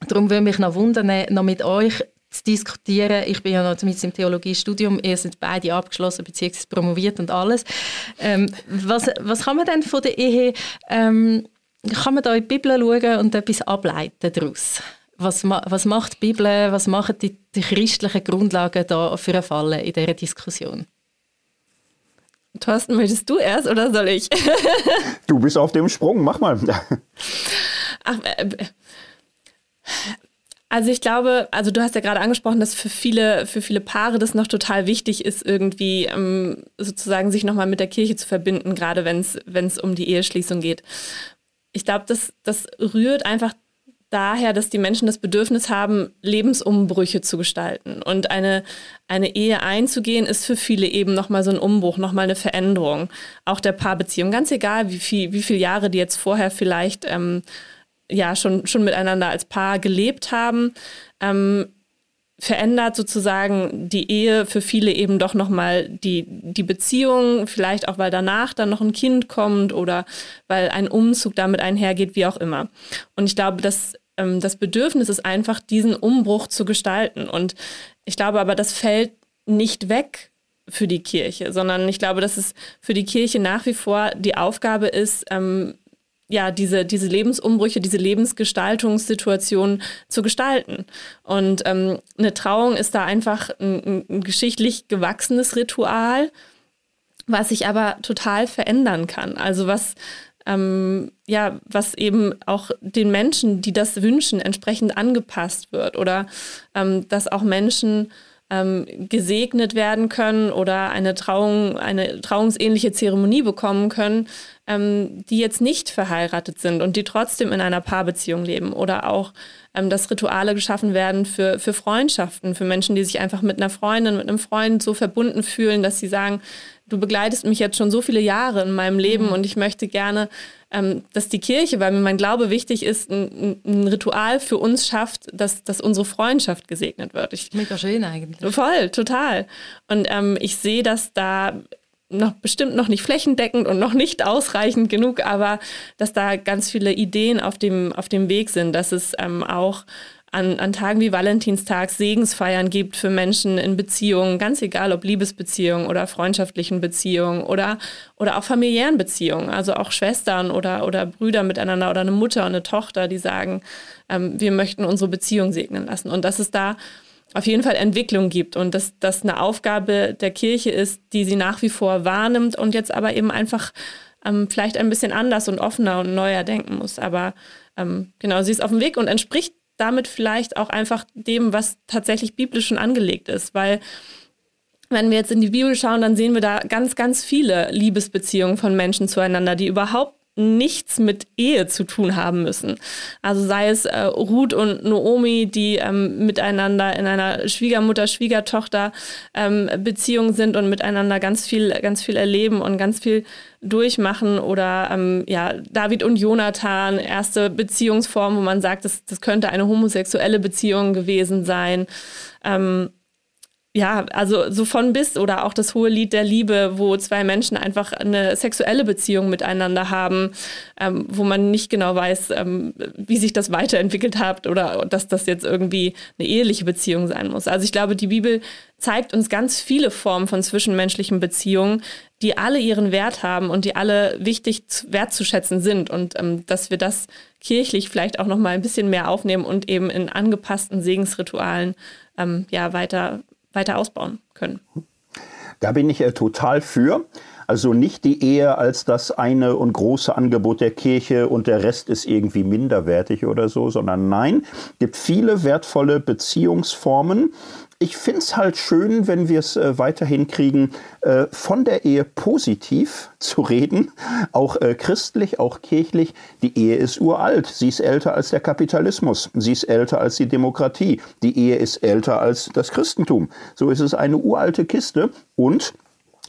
S4: Darum würde mich noch wundern, noch mit euch zu diskutieren. Ich bin ja noch mit im Theologiestudium, ihr seid beide abgeschlossen bzw. promoviert und alles. Ähm, was, was kann man denn von der Ehe, ähm, kann man da in die Bibel schauen und etwas ableiten daraus? Was, was macht die Bibel, was machen die, die christlichen Grundlagen da für einen Fall in dieser Diskussion?
S5: Thorsten, möchtest du erst oder soll ich?
S6: du bist auf dem Sprung, mach mal. Ach, äh,
S5: also ich glaube, also du hast ja gerade angesprochen, dass für viele, für viele Paare das noch total wichtig ist, irgendwie ähm, sozusagen sich nochmal mit der Kirche zu verbinden, gerade wenn es um die Eheschließung geht. Ich glaube, das, das rührt einfach daher, dass die Menschen das Bedürfnis haben, Lebensumbrüche zu gestalten. Und eine, eine Ehe einzugehen, ist für viele eben nochmal so ein Umbruch, nochmal eine Veränderung. Auch der Paarbeziehung. Ganz egal, wie, viel, wie viele Jahre die jetzt vorher vielleicht ähm, ja schon, schon miteinander als Paar gelebt haben, ähm, verändert sozusagen die Ehe für viele eben doch nochmal die, die Beziehung, vielleicht auch weil danach dann noch ein Kind kommt oder weil ein Umzug damit einhergeht, wie auch immer. Und ich glaube, dass ähm, das Bedürfnis ist einfach, diesen Umbruch zu gestalten. Und ich glaube aber, das fällt nicht weg für die Kirche, sondern ich glaube, dass es für die Kirche nach wie vor die Aufgabe ist, ähm, ja, diese, diese Lebensumbrüche, diese Lebensgestaltungssituation zu gestalten. Und ähm, eine Trauung ist da einfach ein, ein geschichtlich gewachsenes Ritual, was sich aber total verändern kann. Also was ähm, ja, was eben auch den Menschen, die das wünschen, entsprechend angepasst wird oder ähm, dass auch Menschen ähm, gesegnet werden können oder eine Trauung, eine trauungsähnliche Zeremonie bekommen können, ähm, die jetzt nicht verheiratet sind und die trotzdem in einer Paarbeziehung leben oder auch, ähm, dass Rituale geschaffen werden für, für Freundschaften, für Menschen, die sich einfach mit einer Freundin, mit einem Freund so verbunden fühlen, dass sie sagen, du begleitest mich jetzt schon so viele Jahre in meinem Leben mhm. und ich möchte gerne, ähm, dass die Kirche, weil mir mein Glaube wichtig ist, ein, ein Ritual für uns schafft, dass, dass unsere Freundschaft gesegnet wird. Ich,
S4: Mega schön eigentlich.
S5: Voll, total. Und ähm, ich sehe, dass da noch bestimmt noch nicht flächendeckend und noch nicht ausreichend genug, aber dass da ganz viele Ideen auf dem, auf dem Weg sind, dass es ähm, auch an, an Tagen wie Valentinstag Segensfeiern gibt für Menschen in Beziehungen, ganz egal ob Liebesbeziehungen oder freundschaftlichen Beziehungen oder, oder auch familiären Beziehungen, also auch Schwestern oder, oder Brüder miteinander oder eine Mutter und eine Tochter, die sagen, ähm, wir möchten unsere Beziehung segnen lassen. Und dass es da auf jeden Fall Entwicklung gibt und dass das eine Aufgabe der Kirche ist, die sie nach wie vor wahrnimmt und jetzt aber eben einfach ähm, vielleicht ein bisschen anders und offener und neuer denken muss. Aber ähm, genau, sie ist auf dem Weg und entspricht damit vielleicht auch einfach dem, was tatsächlich biblisch schon angelegt ist, weil wenn wir jetzt in die Bibel schauen, dann sehen wir da ganz, ganz viele Liebesbeziehungen von Menschen zueinander, die überhaupt nichts mit Ehe zu tun haben müssen. Also sei es äh, Ruth und Noomi, die ähm, miteinander in einer Schwiegermutter-Schwiegertochter ähm, sind und miteinander ganz viel, ganz viel erleben und ganz viel durchmachen oder ähm, ja, David und Jonathan, erste Beziehungsform, wo man sagt, das, das könnte eine homosexuelle Beziehung gewesen sein. Ähm, ja, also so von bis oder auch das hohe Lied der Liebe, wo zwei Menschen einfach eine sexuelle Beziehung miteinander haben, ähm, wo man nicht genau weiß, ähm, wie sich das weiterentwickelt hat oder dass das jetzt irgendwie eine eheliche Beziehung sein muss. Also ich glaube, die Bibel zeigt uns ganz viele Formen von zwischenmenschlichen Beziehungen, die alle ihren Wert haben und die alle wichtig wertzuschätzen sind und ähm, dass wir das kirchlich vielleicht auch noch mal ein bisschen mehr aufnehmen und eben in angepassten Segensritualen ähm, ja weiter weiter ausbauen können.
S6: Da bin ich äh, total für. Also nicht die Ehe als das eine und große Angebot der Kirche und der Rest ist irgendwie minderwertig oder so, sondern nein, gibt viele wertvolle Beziehungsformen ich finde es halt schön, wenn wir es äh, weiterhin kriegen, äh, von der Ehe positiv zu reden, auch äh, christlich, auch kirchlich. Die Ehe ist uralt, sie ist älter als der Kapitalismus, sie ist älter als die Demokratie, die Ehe ist älter als das Christentum. So ist es eine uralte Kiste und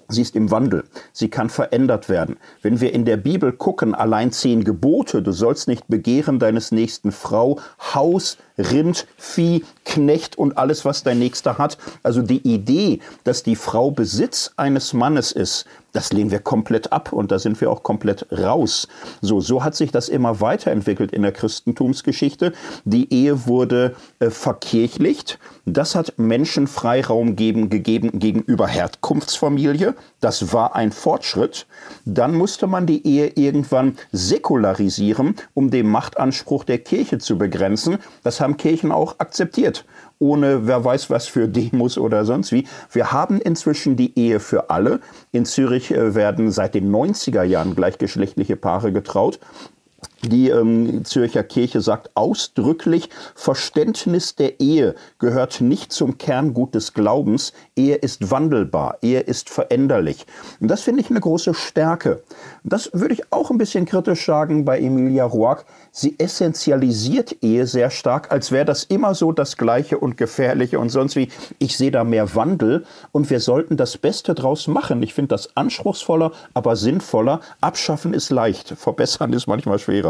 S6: Sie ist im Wandel. Sie kann verändert werden. Wenn wir in der Bibel gucken, allein zehn Gebote, du sollst nicht begehren deines nächsten Frau, Haus, Rind, Vieh, Knecht und alles, was dein Nächster hat. Also die Idee, dass die Frau Besitz eines Mannes ist, das lehnen wir komplett ab und da sind wir auch komplett raus. So, so hat sich das immer weiterentwickelt in der Christentumsgeschichte. Die Ehe wurde äh, verkirchlicht. Das hat Menschen Freiraum geben, gegeben gegenüber Herkunftsfamilie. Das war ein Fortschritt. Dann musste man die Ehe irgendwann säkularisieren, um den Machtanspruch der Kirche zu begrenzen. Das haben Kirchen auch akzeptiert ohne wer weiß was für Demos oder sonst wie. Wir haben inzwischen die Ehe für alle. In Zürich äh, werden seit den 90er Jahren gleichgeschlechtliche Paare getraut. Die ähm, Zürcher Kirche sagt ausdrücklich, Verständnis der Ehe gehört nicht zum Kerngut des Glaubens. Ehe ist wandelbar, Ehe ist veränderlich. Und das finde ich eine große Stärke. Das würde ich auch ein bisschen kritisch sagen bei Emilia Roark. Sie essentialisiert Ehe sehr stark, als wäre das immer so das Gleiche und Gefährliche und sonst wie. Ich sehe da mehr Wandel und wir sollten das Beste draus machen. Ich finde das anspruchsvoller, aber sinnvoller. Abschaffen ist leicht, verbessern ist manchmal schwerer.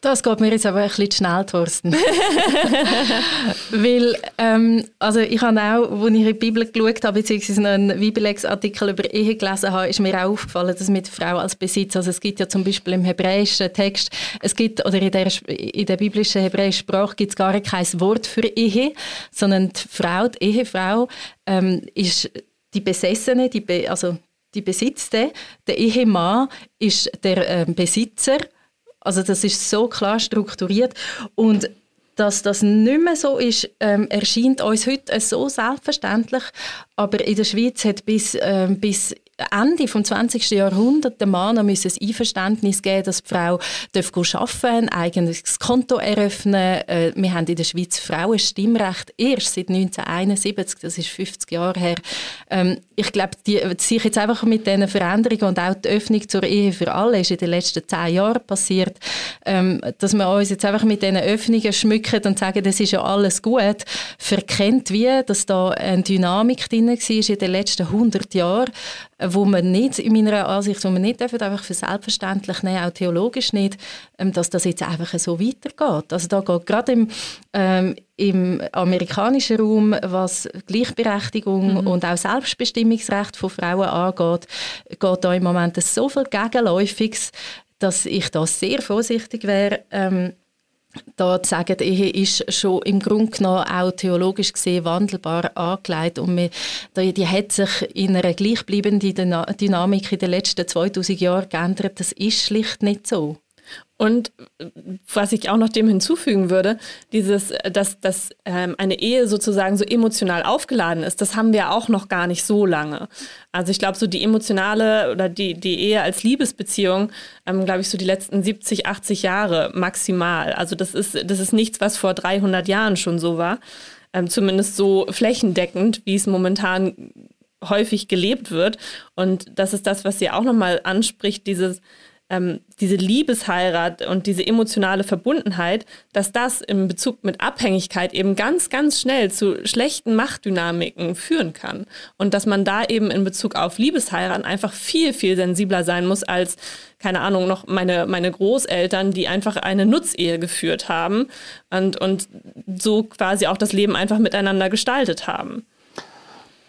S4: Das geht mir jetzt aber ein bisschen schnell, Thorsten. Weil, ähm, also ich habe auch, als ich in die Bibel geschaut habe, beziehungsweise noch einen Bibelex-Artikel über Ehe gelesen habe, ist mir auch aufgefallen, dass mit Frau als Besitz, also es gibt ja zum Beispiel im hebräischen Text, es gibt, oder in der, in der biblischen hebräischen Sprache gibt es gar kein Wort für Ehe, sondern die Frau, die Ehefrau, ähm, ist die Besessene, die Be also die Besitzte, der Ehemann ist der ähm, Besitzer also das ist so klar strukturiert und dass das nicht mehr so ist, ähm, erscheint uns heute so selbstverständlich. Aber in der Schweiz hat bis, ähm, bis Ende des 20. Jahrhunderts der Mann noch ein Einverständnis geben, dass die Frau arbeiten darf, ein eigenes Konto eröffnen. Äh, wir haben in der Schweiz Frauenstimmrecht erst seit 1971, das ist 50 Jahre her. Ähm, ich glaube, sich jetzt einfach mit diesen Veränderungen und auch die Öffnung zur Ehe für alle ist in den letzten zehn Jahren passiert, ähm, dass wir uns jetzt einfach mit diesen Öffnungen schmücken und sagen, das ist ja alles gut, verkennt wie, dass da eine Dynamik drin war in den letzten 100 Jahren, wo man nicht, in meiner Ansicht, wo man nicht einfach für selbstverständlich nehmen, auch theologisch nicht, ähm, dass das jetzt einfach so weitergeht. Also da geht gerade im, ähm, im amerikanischen Raum, was Gleichberechtigung mhm. und auch Selbstbestimmungsrecht von Frauen angeht, geht da im Moment so viel Gegenläufiges, dass ich da sehr vorsichtig wäre, ähm, da zu sagen, die Ehe ist schon im Grunde genommen auch theologisch gesehen wandelbar angelegt und man, die hat sich in einer gleichbleibenden Dynamik in den letzten 2000 Jahren geändert. Das ist schlicht nicht so.
S5: Und was ich auch noch dem hinzufügen würde, dieses, dass, dass ähm, eine Ehe sozusagen so emotional aufgeladen ist, das haben wir auch noch gar nicht so lange. Also ich glaube, so die emotionale oder die, die Ehe als Liebesbeziehung, ähm, glaube ich, so die letzten 70, 80 Jahre maximal. Also das ist, das ist nichts, was vor 300 Jahren schon so war. Ähm, zumindest so flächendeckend, wie es momentan häufig gelebt wird. Und das ist das, was sie auch nochmal anspricht, dieses ähm, diese Liebesheirat und diese emotionale Verbundenheit, dass das im Bezug mit Abhängigkeit eben ganz, ganz schnell zu schlechten Machtdynamiken führen kann. Und dass man da eben in Bezug auf Liebesheirat einfach viel, viel sensibler sein muss als, keine Ahnung, noch meine, meine Großeltern, die einfach eine Nutzehe geführt haben und, und so quasi auch das Leben einfach miteinander gestaltet haben.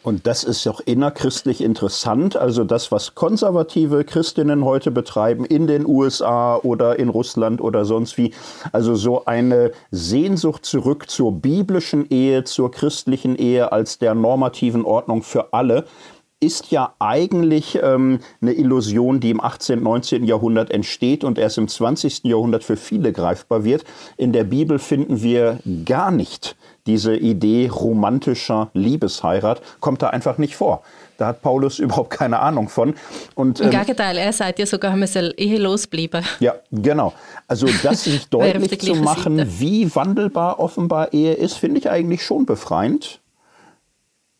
S6: Und das ist auch innerchristlich interessant. Also das, was konservative Christinnen heute betreiben in den USA oder in Russland oder sonst wie. Also so eine Sehnsucht zurück zur biblischen Ehe, zur christlichen Ehe als der normativen Ordnung für alle ist ja eigentlich ähm, eine Illusion, die im 18., 19. Jahrhundert entsteht und erst im 20. Jahrhundert für viele greifbar wird. In der Bibel finden wir gar nicht diese Idee romantischer Liebesheirat, kommt da einfach nicht vor. Da hat Paulus überhaupt keine Ahnung von.
S4: Und, Im ähm, Gegenteil, er sagt ja sogar, man soll ehelos bleiben.
S6: Ja, genau. Also das sich deutlich zu machen, Seite. wie wandelbar offenbar Ehe ist, finde ich eigentlich schon befreiend.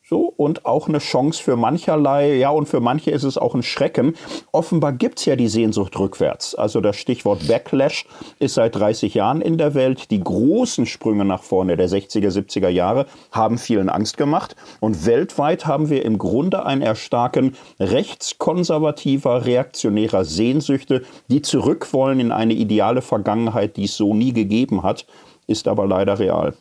S6: So, und auch eine Chance für mancherlei, ja, und für manche ist es auch ein Schrecken. Offenbar gibt es ja die Sehnsucht rückwärts. Also das Stichwort Backlash ist seit 30 Jahren in der Welt. Die großen Sprünge nach vorne der 60er, 70er Jahre haben vielen Angst gemacht. Und weltweit haben wir im Grunde ein Erstarken rechtskonservativer, reaktionärer Sehnsüchte, die zurück wollen in eine ideale Vergangenheit, die es so nie gegeben hat, ist aber leider real.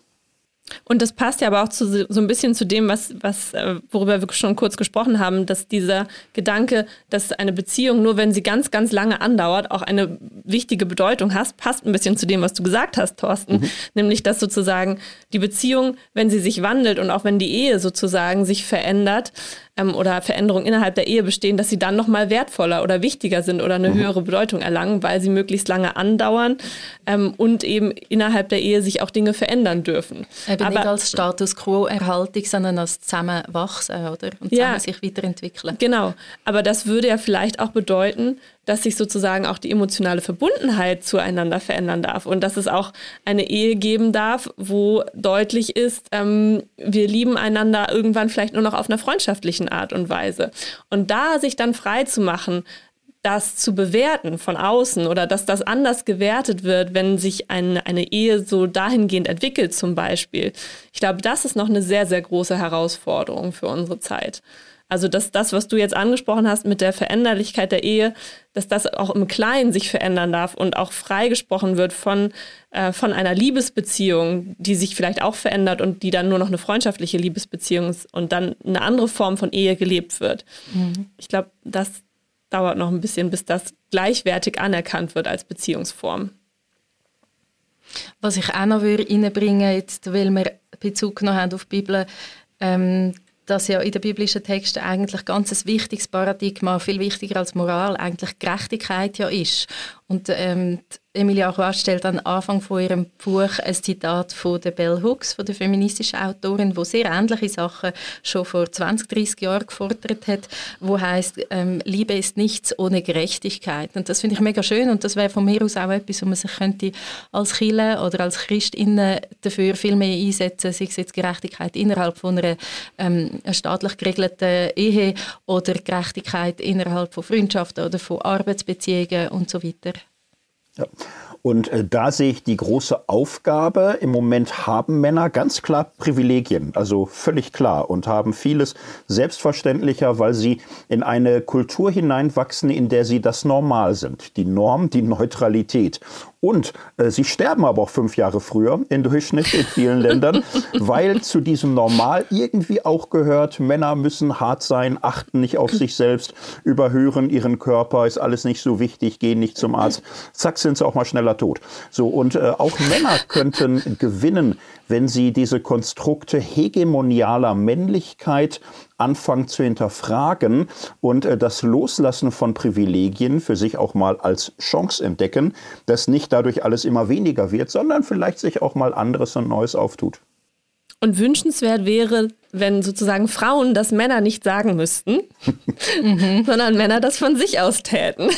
S5: Und das passt ja aber auch zu, so ein bisschen zu dem, was, was, äh, worüber wir schon kurz gesprochen haben, dass dieser Gedanke, dass eine Beziehung nur, wenn sie ganz, ganz lange andauert, auch eine wichtige Bedeutung hat, passt ein bisschen zu dem, was du gesagt hast, Thorsten. Mhm. Nämlich, dass sozusagen die Beziehung, wenn sie sich wandelt und auch wenn die Ehe sozusagen sich verändert, ähm, oder Veränderungen innerhalb der Ehe bestehen, dass sie dann nochmal wertvoller oder wichtiger sind oder eine mhm. höhere Bedeutung erlangen, weil sie möglichst lange andauern ähm, und eben innerhalb der Ehe sich auch Dinge verändern dürfen.
S4: Eben Aber, nicht als Status quo-Erhaltung, sondern als Zusammenwachsen oder? und zusammen ja, sich weiterentwickeln.
S5: Genau. Aber das würde ja vielleicht auch bedeuten, dass sich sozusagen auch die emotionale Verbundenheit zueinander verändern darf und dass es auch eine Ehe geben darf, wo deutlich ist, ähm, wir lieben einander irgendwann vielleicht nur noch auf einer freundschaftlichen Art und Weise. Und da sich dann frei zu machen, das zu bewerten von außen oder dass das anders gewertet wird, wenn sich eine, eine Ehe so dahingehend entwickelt zum Beispiel. Ich glaube, das ist noch eine sehr, sehr große Herausforderung für unsere Zeit. Also dass das, was du jetzt angesprochen hast mit der Veränderlichkeit der Ehe, dass das auch im Kleinen sich verändern darf und auch freigesprochen wird von, äh, von einer Liebesbeziehung, die sich vielleicht auch verändert und die dann nur noch eine freundschaftliche Liebesbeziehung ist und dann eine andere Form von Ehe gelebt wird. Mhm. Ich glaube, das dauert noch ein bisschen, bis das gleichwertig anerkannt wird als Beziehungsform.
S4: Was ich auch noch reinbringen würde, jetzt, weil wir Bezug genommen haben auf die Bibel, ähm, dass ja in den biblischen Texten eigentlich ganz ein wichtiges Paradigma, viel wichtiger als Moral, eigentlich Gerechtigkeit ja ist. Und ähm, Emilia Roy stellt am Anfang von ihrem Buch ein Zitat von der Bell Hooks, von der feministischen Autorin, wo sehr ähnliche Sachen schon vor 20, 30 Jahren gefordert hat, wo heißt ähm, Liebe ist nichts ohne Gerechtigkeit. Und das finde ich mega schön und das wäre von mir aus auch etwas, wo man sich könnte als Chile oder als Christinnen dafür viel mehr einsetzen, sei es jetzt Gerechtigkeit innerhalb von einer ähm, staatlich geregelten Ehe oder Gerechtigkeit innerhalb von Freundschaften oder von Arbeitsbeziehungen und so weiter.
S6: Ja. Und äh, da sehe ich die große Aufgabe. Im Moment haben Männer ganz klar Privilegien, also völlig klar, und haben vieles selbstverständlicher, weil sie in eine Kultur hineinwachsen, in der sie das Normal sind. Die Norm, die Neutralität. Und äh, sie sterben aber auch fünf Jahre früher im Durchschnitt in vielen Ländern, weil zu diesem Normal irgendwie auch gehört, Männer müssen hart sein, achten nicht auf sich selbst, überhören ihren Körper, ist alles nicht so wichtig, gehen nicht zum Arzt. Zack, sind sie auch mal schneller tot. So, und äh, auch Männer könnten gewinnen, wenn sie diese Konstrukte hegemonialer Männlichkeit anfangen zu hinterfragen und äh, das Loslassen von Privilegien für sich auch mal als Chance entdecken, dass nicht dadurch alles immer weniger wird, sondern vielleicht sich auch mal anderes und Neues auftut.
S5: Und wünschenswert wäre, wenn sozusagen Frauen das Männer nicht sagen müssten, mhm. sondern Männer das von sich aus täten.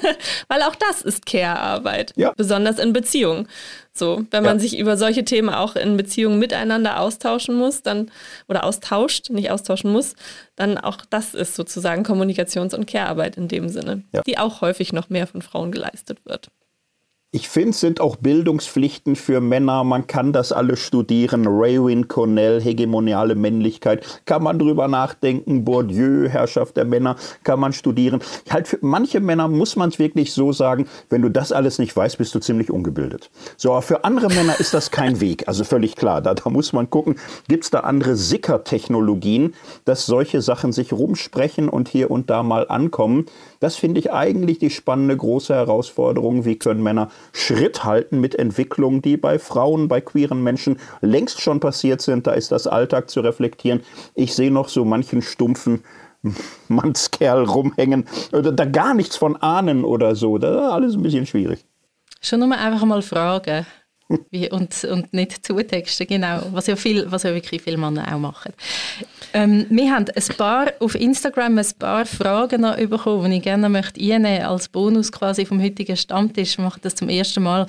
S5: Weil auch das ist Care-Arbeit, ja. besonders in Beziehungen. So, wenn man ja. sich über solche Themen auch in Beziehungen miteinander austauschen muss, dann oder austauscht, nicht austauschen muss, dann auch das ist sozusagen Kommunikations- und Care-Arbeit in dem Sinne, ja. die auch häufig noch mehr von Frauen geleistet wird.
S6: Ich finde, es sind auch Bildungspflichten für Männer. Man kann das alles studieren. Raywin Cornell, hegemoniale Männlichkeit. Kann man drüber nachdenken. Bourdieu, Herrschaft der Männer. Kann man studieren. Halt für manche Männer muss man es wirklich so sagen, wenn du das alles nicht weißt, bist du ziemlich ungebildet. So, aber für andere Männer ist das kein Weg. Also völlig klar. Da, da muss man gucken, gibt es da andere Sicker-Technologien, dass solche Sachen sich rumsprechen und hier und da mal ankommen. Das finde ich eigentlich die spannende große Herausforderung. Wie können Männer Schritt halten mit Entwicklungen, die bei Frauen, bei queeren Menschen längst schon passiert sind. Da ist das Alltag zu reflektieren. Ich sehe noch so manchen stumpfen Mannskerl rumhängen oder da gar nichts von ahnen oder so. Das ist alles ein bisschen schwierig.
S4: Schon nur einfach mal fragen. Wie, und, und nicht zutexten, genau. Was ja, viel, was ja wirklich viele Männer auch machen. Ähm, wir haben ein paar, auf Instagram ein paar Fragen noch bekommen, die ich gerne möchte als Bonus quasi vom heutigen Stammtisch. Wir machen das zum ersten Mal.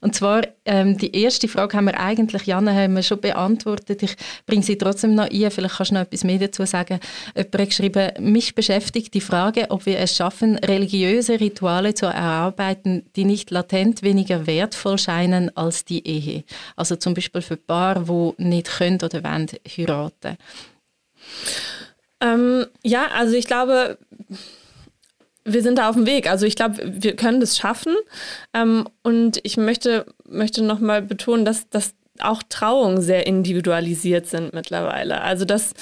S4: Und zwar, ähm, die erste Frage haben wir eigentlich, Janne, haben wir schon beantwortet. Ich bringe sie trotzdem noch ein. Vielleicht kannst du noch etwas mehr dazu sagen. Jemand hat geschrieben, mich beschäftigt die Frage, ob wir es schaffen, religiöse Rituale zu erarbeiten, die nicht latent weniger wertvoll scheinen als als die Ehe. Also zum Beispiel für Paare, die nicht können oder wollen heiraten.
S5: Ähm, ja, also ich glaube, wir sind da auf dem Weg. Also ich glaube, wir können das schaffen. Ähm, und ich möchte, möchte nochmal betonen, dass, dass auch Trauungen sehr individualisiert sind mittlerweile. Also dass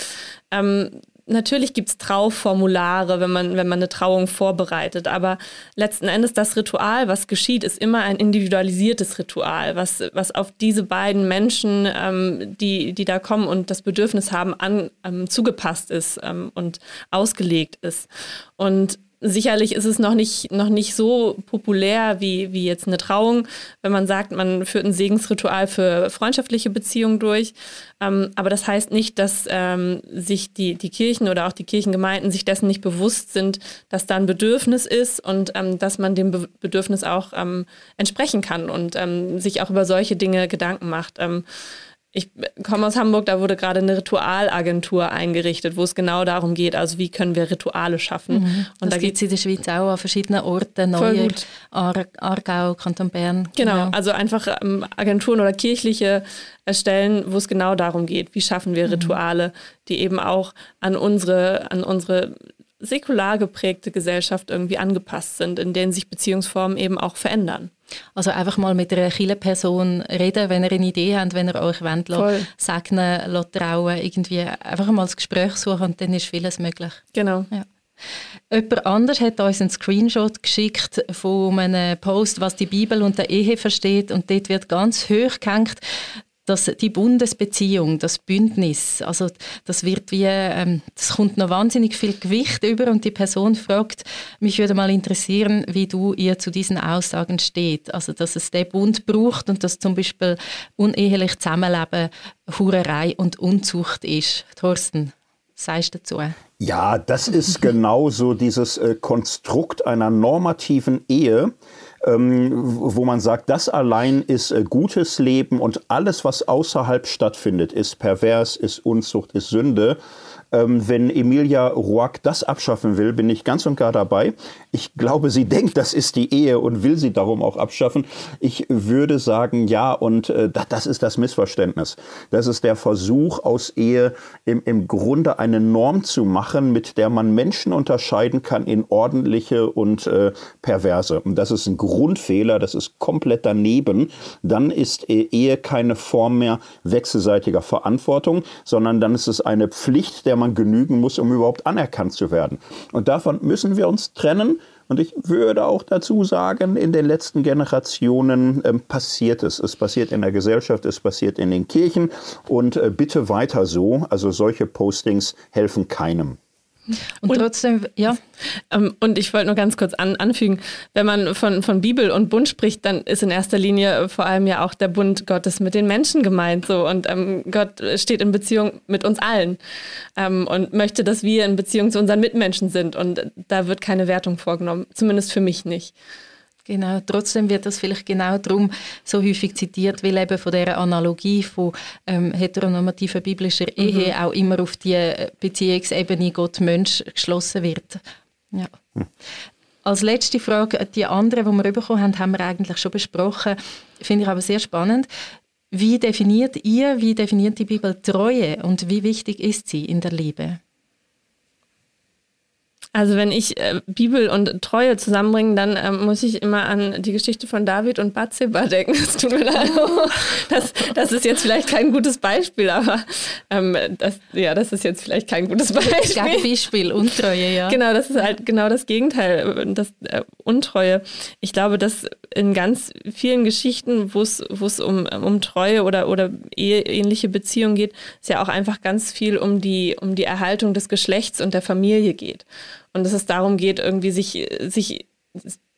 S5: ähm, natürlich gibt es Trauformulare, wenn man, wenn man eine Trauung vorbereitet, aber letzten Endes das Ritual, was geschieht, ist immer ein individualisiertes Ritual, was, was auf diese beiden Menschen, ähm, die, die da kommen und das Bedürfnis haben, an, ähm, zugepasst ist ähm, und ausgelegt ist. Und Sicherlich ist es noch nicht, noch nicht so populär wie, wie jetzt eine Trauung, wenn man sagt, man führt ein Segensritual für freundschaftliche Beziehungen durch. Ähm, aber das heißt nicht, dass ähm, sich die, die Kirchen oder auch die Kirchengemeinden sich dessen nicht bewusst sind, dass da ein Bedürfnis ist und ähm, dass man dem Be Bedürfnis auch ähm, entsprechen kann und ähm, sich auch über solche Dinge Gedanken macht. Ich komme aus Hamburg, da wurde gerade eine Ritualagentur eingerichtet, wo es genau darum geht, also wie können wir Rituale schaffen.
S4: Mhm. Und das da gibt es in der Schweiz auch an verschiedenen Orten, Neuer, Aar, Aargau, Kanton Bern.
S5: Genau, genau. also einfach ähm, Agenturen oder kirchliche Stellen, wo es genau darum geht, wie schaffen wir mhm. Rituale, mhm. die eben auch an unsere, an unsere säkular geprägte Gesellschaft irgendwie angepasst sind, in denen sich Beziehungsformen eben auch verändern.
S4: Also einfach mal mit einer Person reden, wenn ihr eine Idee habt, wenn ihr euch wollt, Voll. segnen, trauen, irgendwie einfach mal das Gespräch suchen und dann ist vieles möglich.
S5: Genau.
S4: Ja. Jemand anders hat uns einen Screenshot geschickt von einem Post, was die Bibel und der Ehe versteht und dort wird ganz hoch gehängt, dass die Bundesbeziehung, das Bündnis, also das wird wie, ähm, das kommt noch wahnsinnig viel Gewicht über und die Person fragt, mich würde mal interessieren, wie du ihr zu diesen Aussagen steht, also dass es den Bund braucht und dass zum Beispiel unehelich Zusammenleben Hurerei und Unzucht ist. Thorsten, sagst du dazu?
S6: Ja, das ist genau so dieses äh, Konstrukt einer normativen Ehe, wo man sagt, das allein ist äh, gutes Leben und alles, was außerhalb stattfindet, ist pervers, ist Unzucht, ist Sünde. Ähm, wenn Emilia Roack das abschaffen will, bin ich ganz und gar dabei. Ich glaube, sie denkt, das ist die Ehe und will sie darum auch abschaffen. Ich würde sagen, ja, und äh, das ist das Missverständnis. Das ist der Versuch, aus Ehe im, im Grunde eine Norm zu machen, mit der man Menschen unterscheiden kann in ordentliche und äh, perverse. Und das ist ein Grundfehler, das ist komplett daneben. Dann ist Ehe keine Form mehr wechselseitiger Verantwortung, sondern dann ist es eine Pflicht, der man genügen muss, um überhaupt anerkannt zu werden. Und davon müssen wir uns trennen. Und ich würde auch dazu sagen, in den letzten Generationen ähm, passiert es. Es passiert in der Gesellschaft, es passiert in den Kirchen. Und äh, bitte weiter so. Also solche Postings helfen keinem.
S4: Und, und, trotzdem, ja.
S5: Ähm, und ich wollte nur ganz kurz an, anfügen, wenn man von, von Bibel und Bund spricht, dann ist in erster Linie vor allem ja auch der Bund Gottes mit den Menschen gemeint. So. Und ähm, Gott steht in Beziehung mit uns allen ähm, und möchte, dass wir in Beziehung zu unseren Mitmenschen sind. Und da wird keine Wertung vorgenommen, zumindest für mich nicht.
S4: Genau, trotzdem wird das vielleicht genau darum so häufig zitiert, weil eben von der Analogie von ähm, heteronormativer biblischer Ehe mhm. auch immer auf die äh, Beziehungsebene Gott-Mensch geschlossen wird. Ja. Mhm. Als letzte Frage, die andere, die wir bekommen haben, haben wir eigentlich schon besprochen, finde ich aber sehr spannend. Wie definiert ihr, wie definiert die Bibel Treue und wie wichtig ist sie in der Liebe?
S5: Also wenn ich äh, Bibel und Treue zusammenbringe, dann ähm, muss ich immer an die Geschichte von David und Bathseba denken. Das tut mir leid. Das, das ist jetzt vielleicht kein gutes Beispiel, aber ähm, das, ja, das ist jetzt vielleicht kein gutes Beispiel.
S4: Beispiel, Untreue, ja.
S5: Genau, das ist halt genau das Gegenteil, das äh, Untreue. Ich glaube, dass in ganz vielen Geschichten, wo es um, um Treue oder, oder ähnliche Beziehungen geht, es ja auch einfach ganz viel um die, um die Erhaltung des Geschlechts und der Familie geht. Und dass es darum geht, irgendwie sich, sich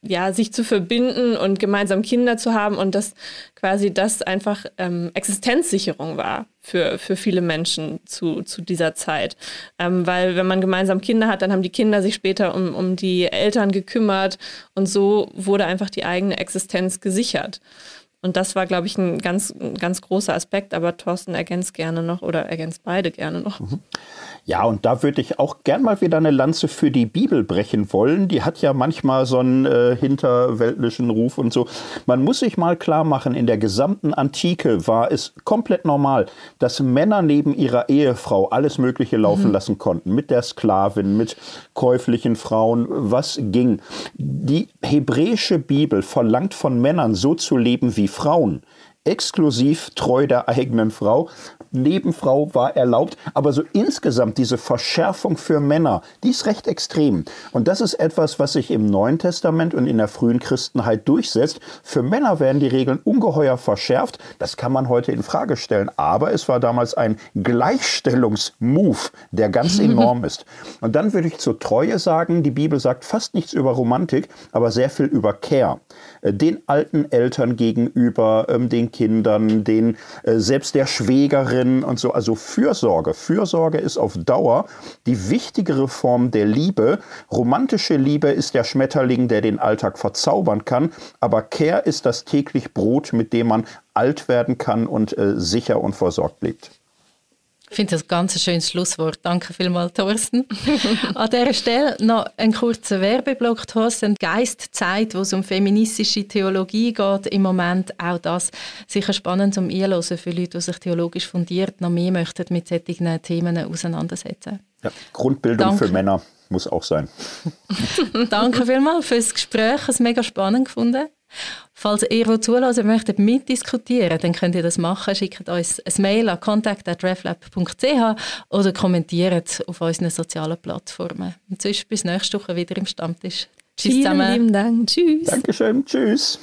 S5: ja, sich zu verbinden und gemeinsam Kinder zu haben und dass quasi das einfach ähm, Existenzsicherung war für, für viele Menschen zu, zu dieser Zeit. Ähm, weil wenn man gemeinsam Kinder hat, dann haben die Kinder sich später um, um die Eltern gekümmert und so wurde einfach die eigene Existenz gesichert. Und das war, glaube ich, ein ganz, ein ganz großer Aspekt, aber Thorsten ergänzt gerne noch oder ergänzt beide gerne noch. Mhm.
S6: Ja, und da würde ich auch gern mal wieder eine Lanze für die Bibel brechen wollen. Die hat ja manchmal so einen äh, hinterweltlichen Ruf und so. Man muss sich mal klar machen, in der gesamten Antike war es komplett normal, dass Männer neben ihrer Ehefrau alles Mögliche laufen mhm. lassen konnten. Mit der Sklavin, mit käuflichen Frauen, was ging. Die hebräische Bibel verlangt von Männern so zu leben wie Frauen exklusiv treu der eigenen Frau. Nebenfrau war erlaubt, aber so insgesamt diese Verschärfung für Männer, die ist recht extrem. Und das ist etwas, was sich im Neuen Testament und in der frühen Christenheit durchsetzt. Für Männer werden die Regeln ungeheuer verschärft. Das kann man heute in Frage stellen. Aber es war damals ein Gleichstellungsmove, der ganz enorm ist. Und dann würde ich zur Treue sagen, die Bibel sagt fast nichts über Romantik, aber sehr viel über Care. Äh, den alten Eltern gegenüber, ähm, den Kindern, den äh, selbst der Schwägerin und so. Also Fürsorge. Fürsorge ist auf Dauer die wichtigere Form der Liebe. Romantische Liebe ist der Schmetterling, der den Alltag verzaubern kann, aber Care ist das täglich Brot, mit dem man alt werden kann und äh, sicher und versorgt lebt.
S4: Ich finde das ein ganz schönes Schlusswort. Danke vielmals, Thorsten. An dieser Stelle noch ein kurzer Werbeblock. Thorsten, Geist Zeit, wo es um feministische Theologie geht, im Moment auch das sicher spannend zum Einhören für Leute, die sich theologisch fundiert noch mehr möchten mit solchen Themen auseinandersetzen.
S6: Ja, Grundbildung Danke. für Männer muss auch sein.
S4: Danke vielmals fürs Gespräch. Es mega spannend gefunden. Falls ihr, zulassen möchtet, mitdiskutieren, dann könnt ihr das machen. Schickt uns ein Mail an contact.reflab.ch oder kommentiert auf unseren sozialen Plattformen. Und sonst bis nächste Woche wieder im Stammtisch.
S5: Tschüss Vielen zusammen. Vielen Dank. Tschüss.
S6: Dankeschön. Tschüss.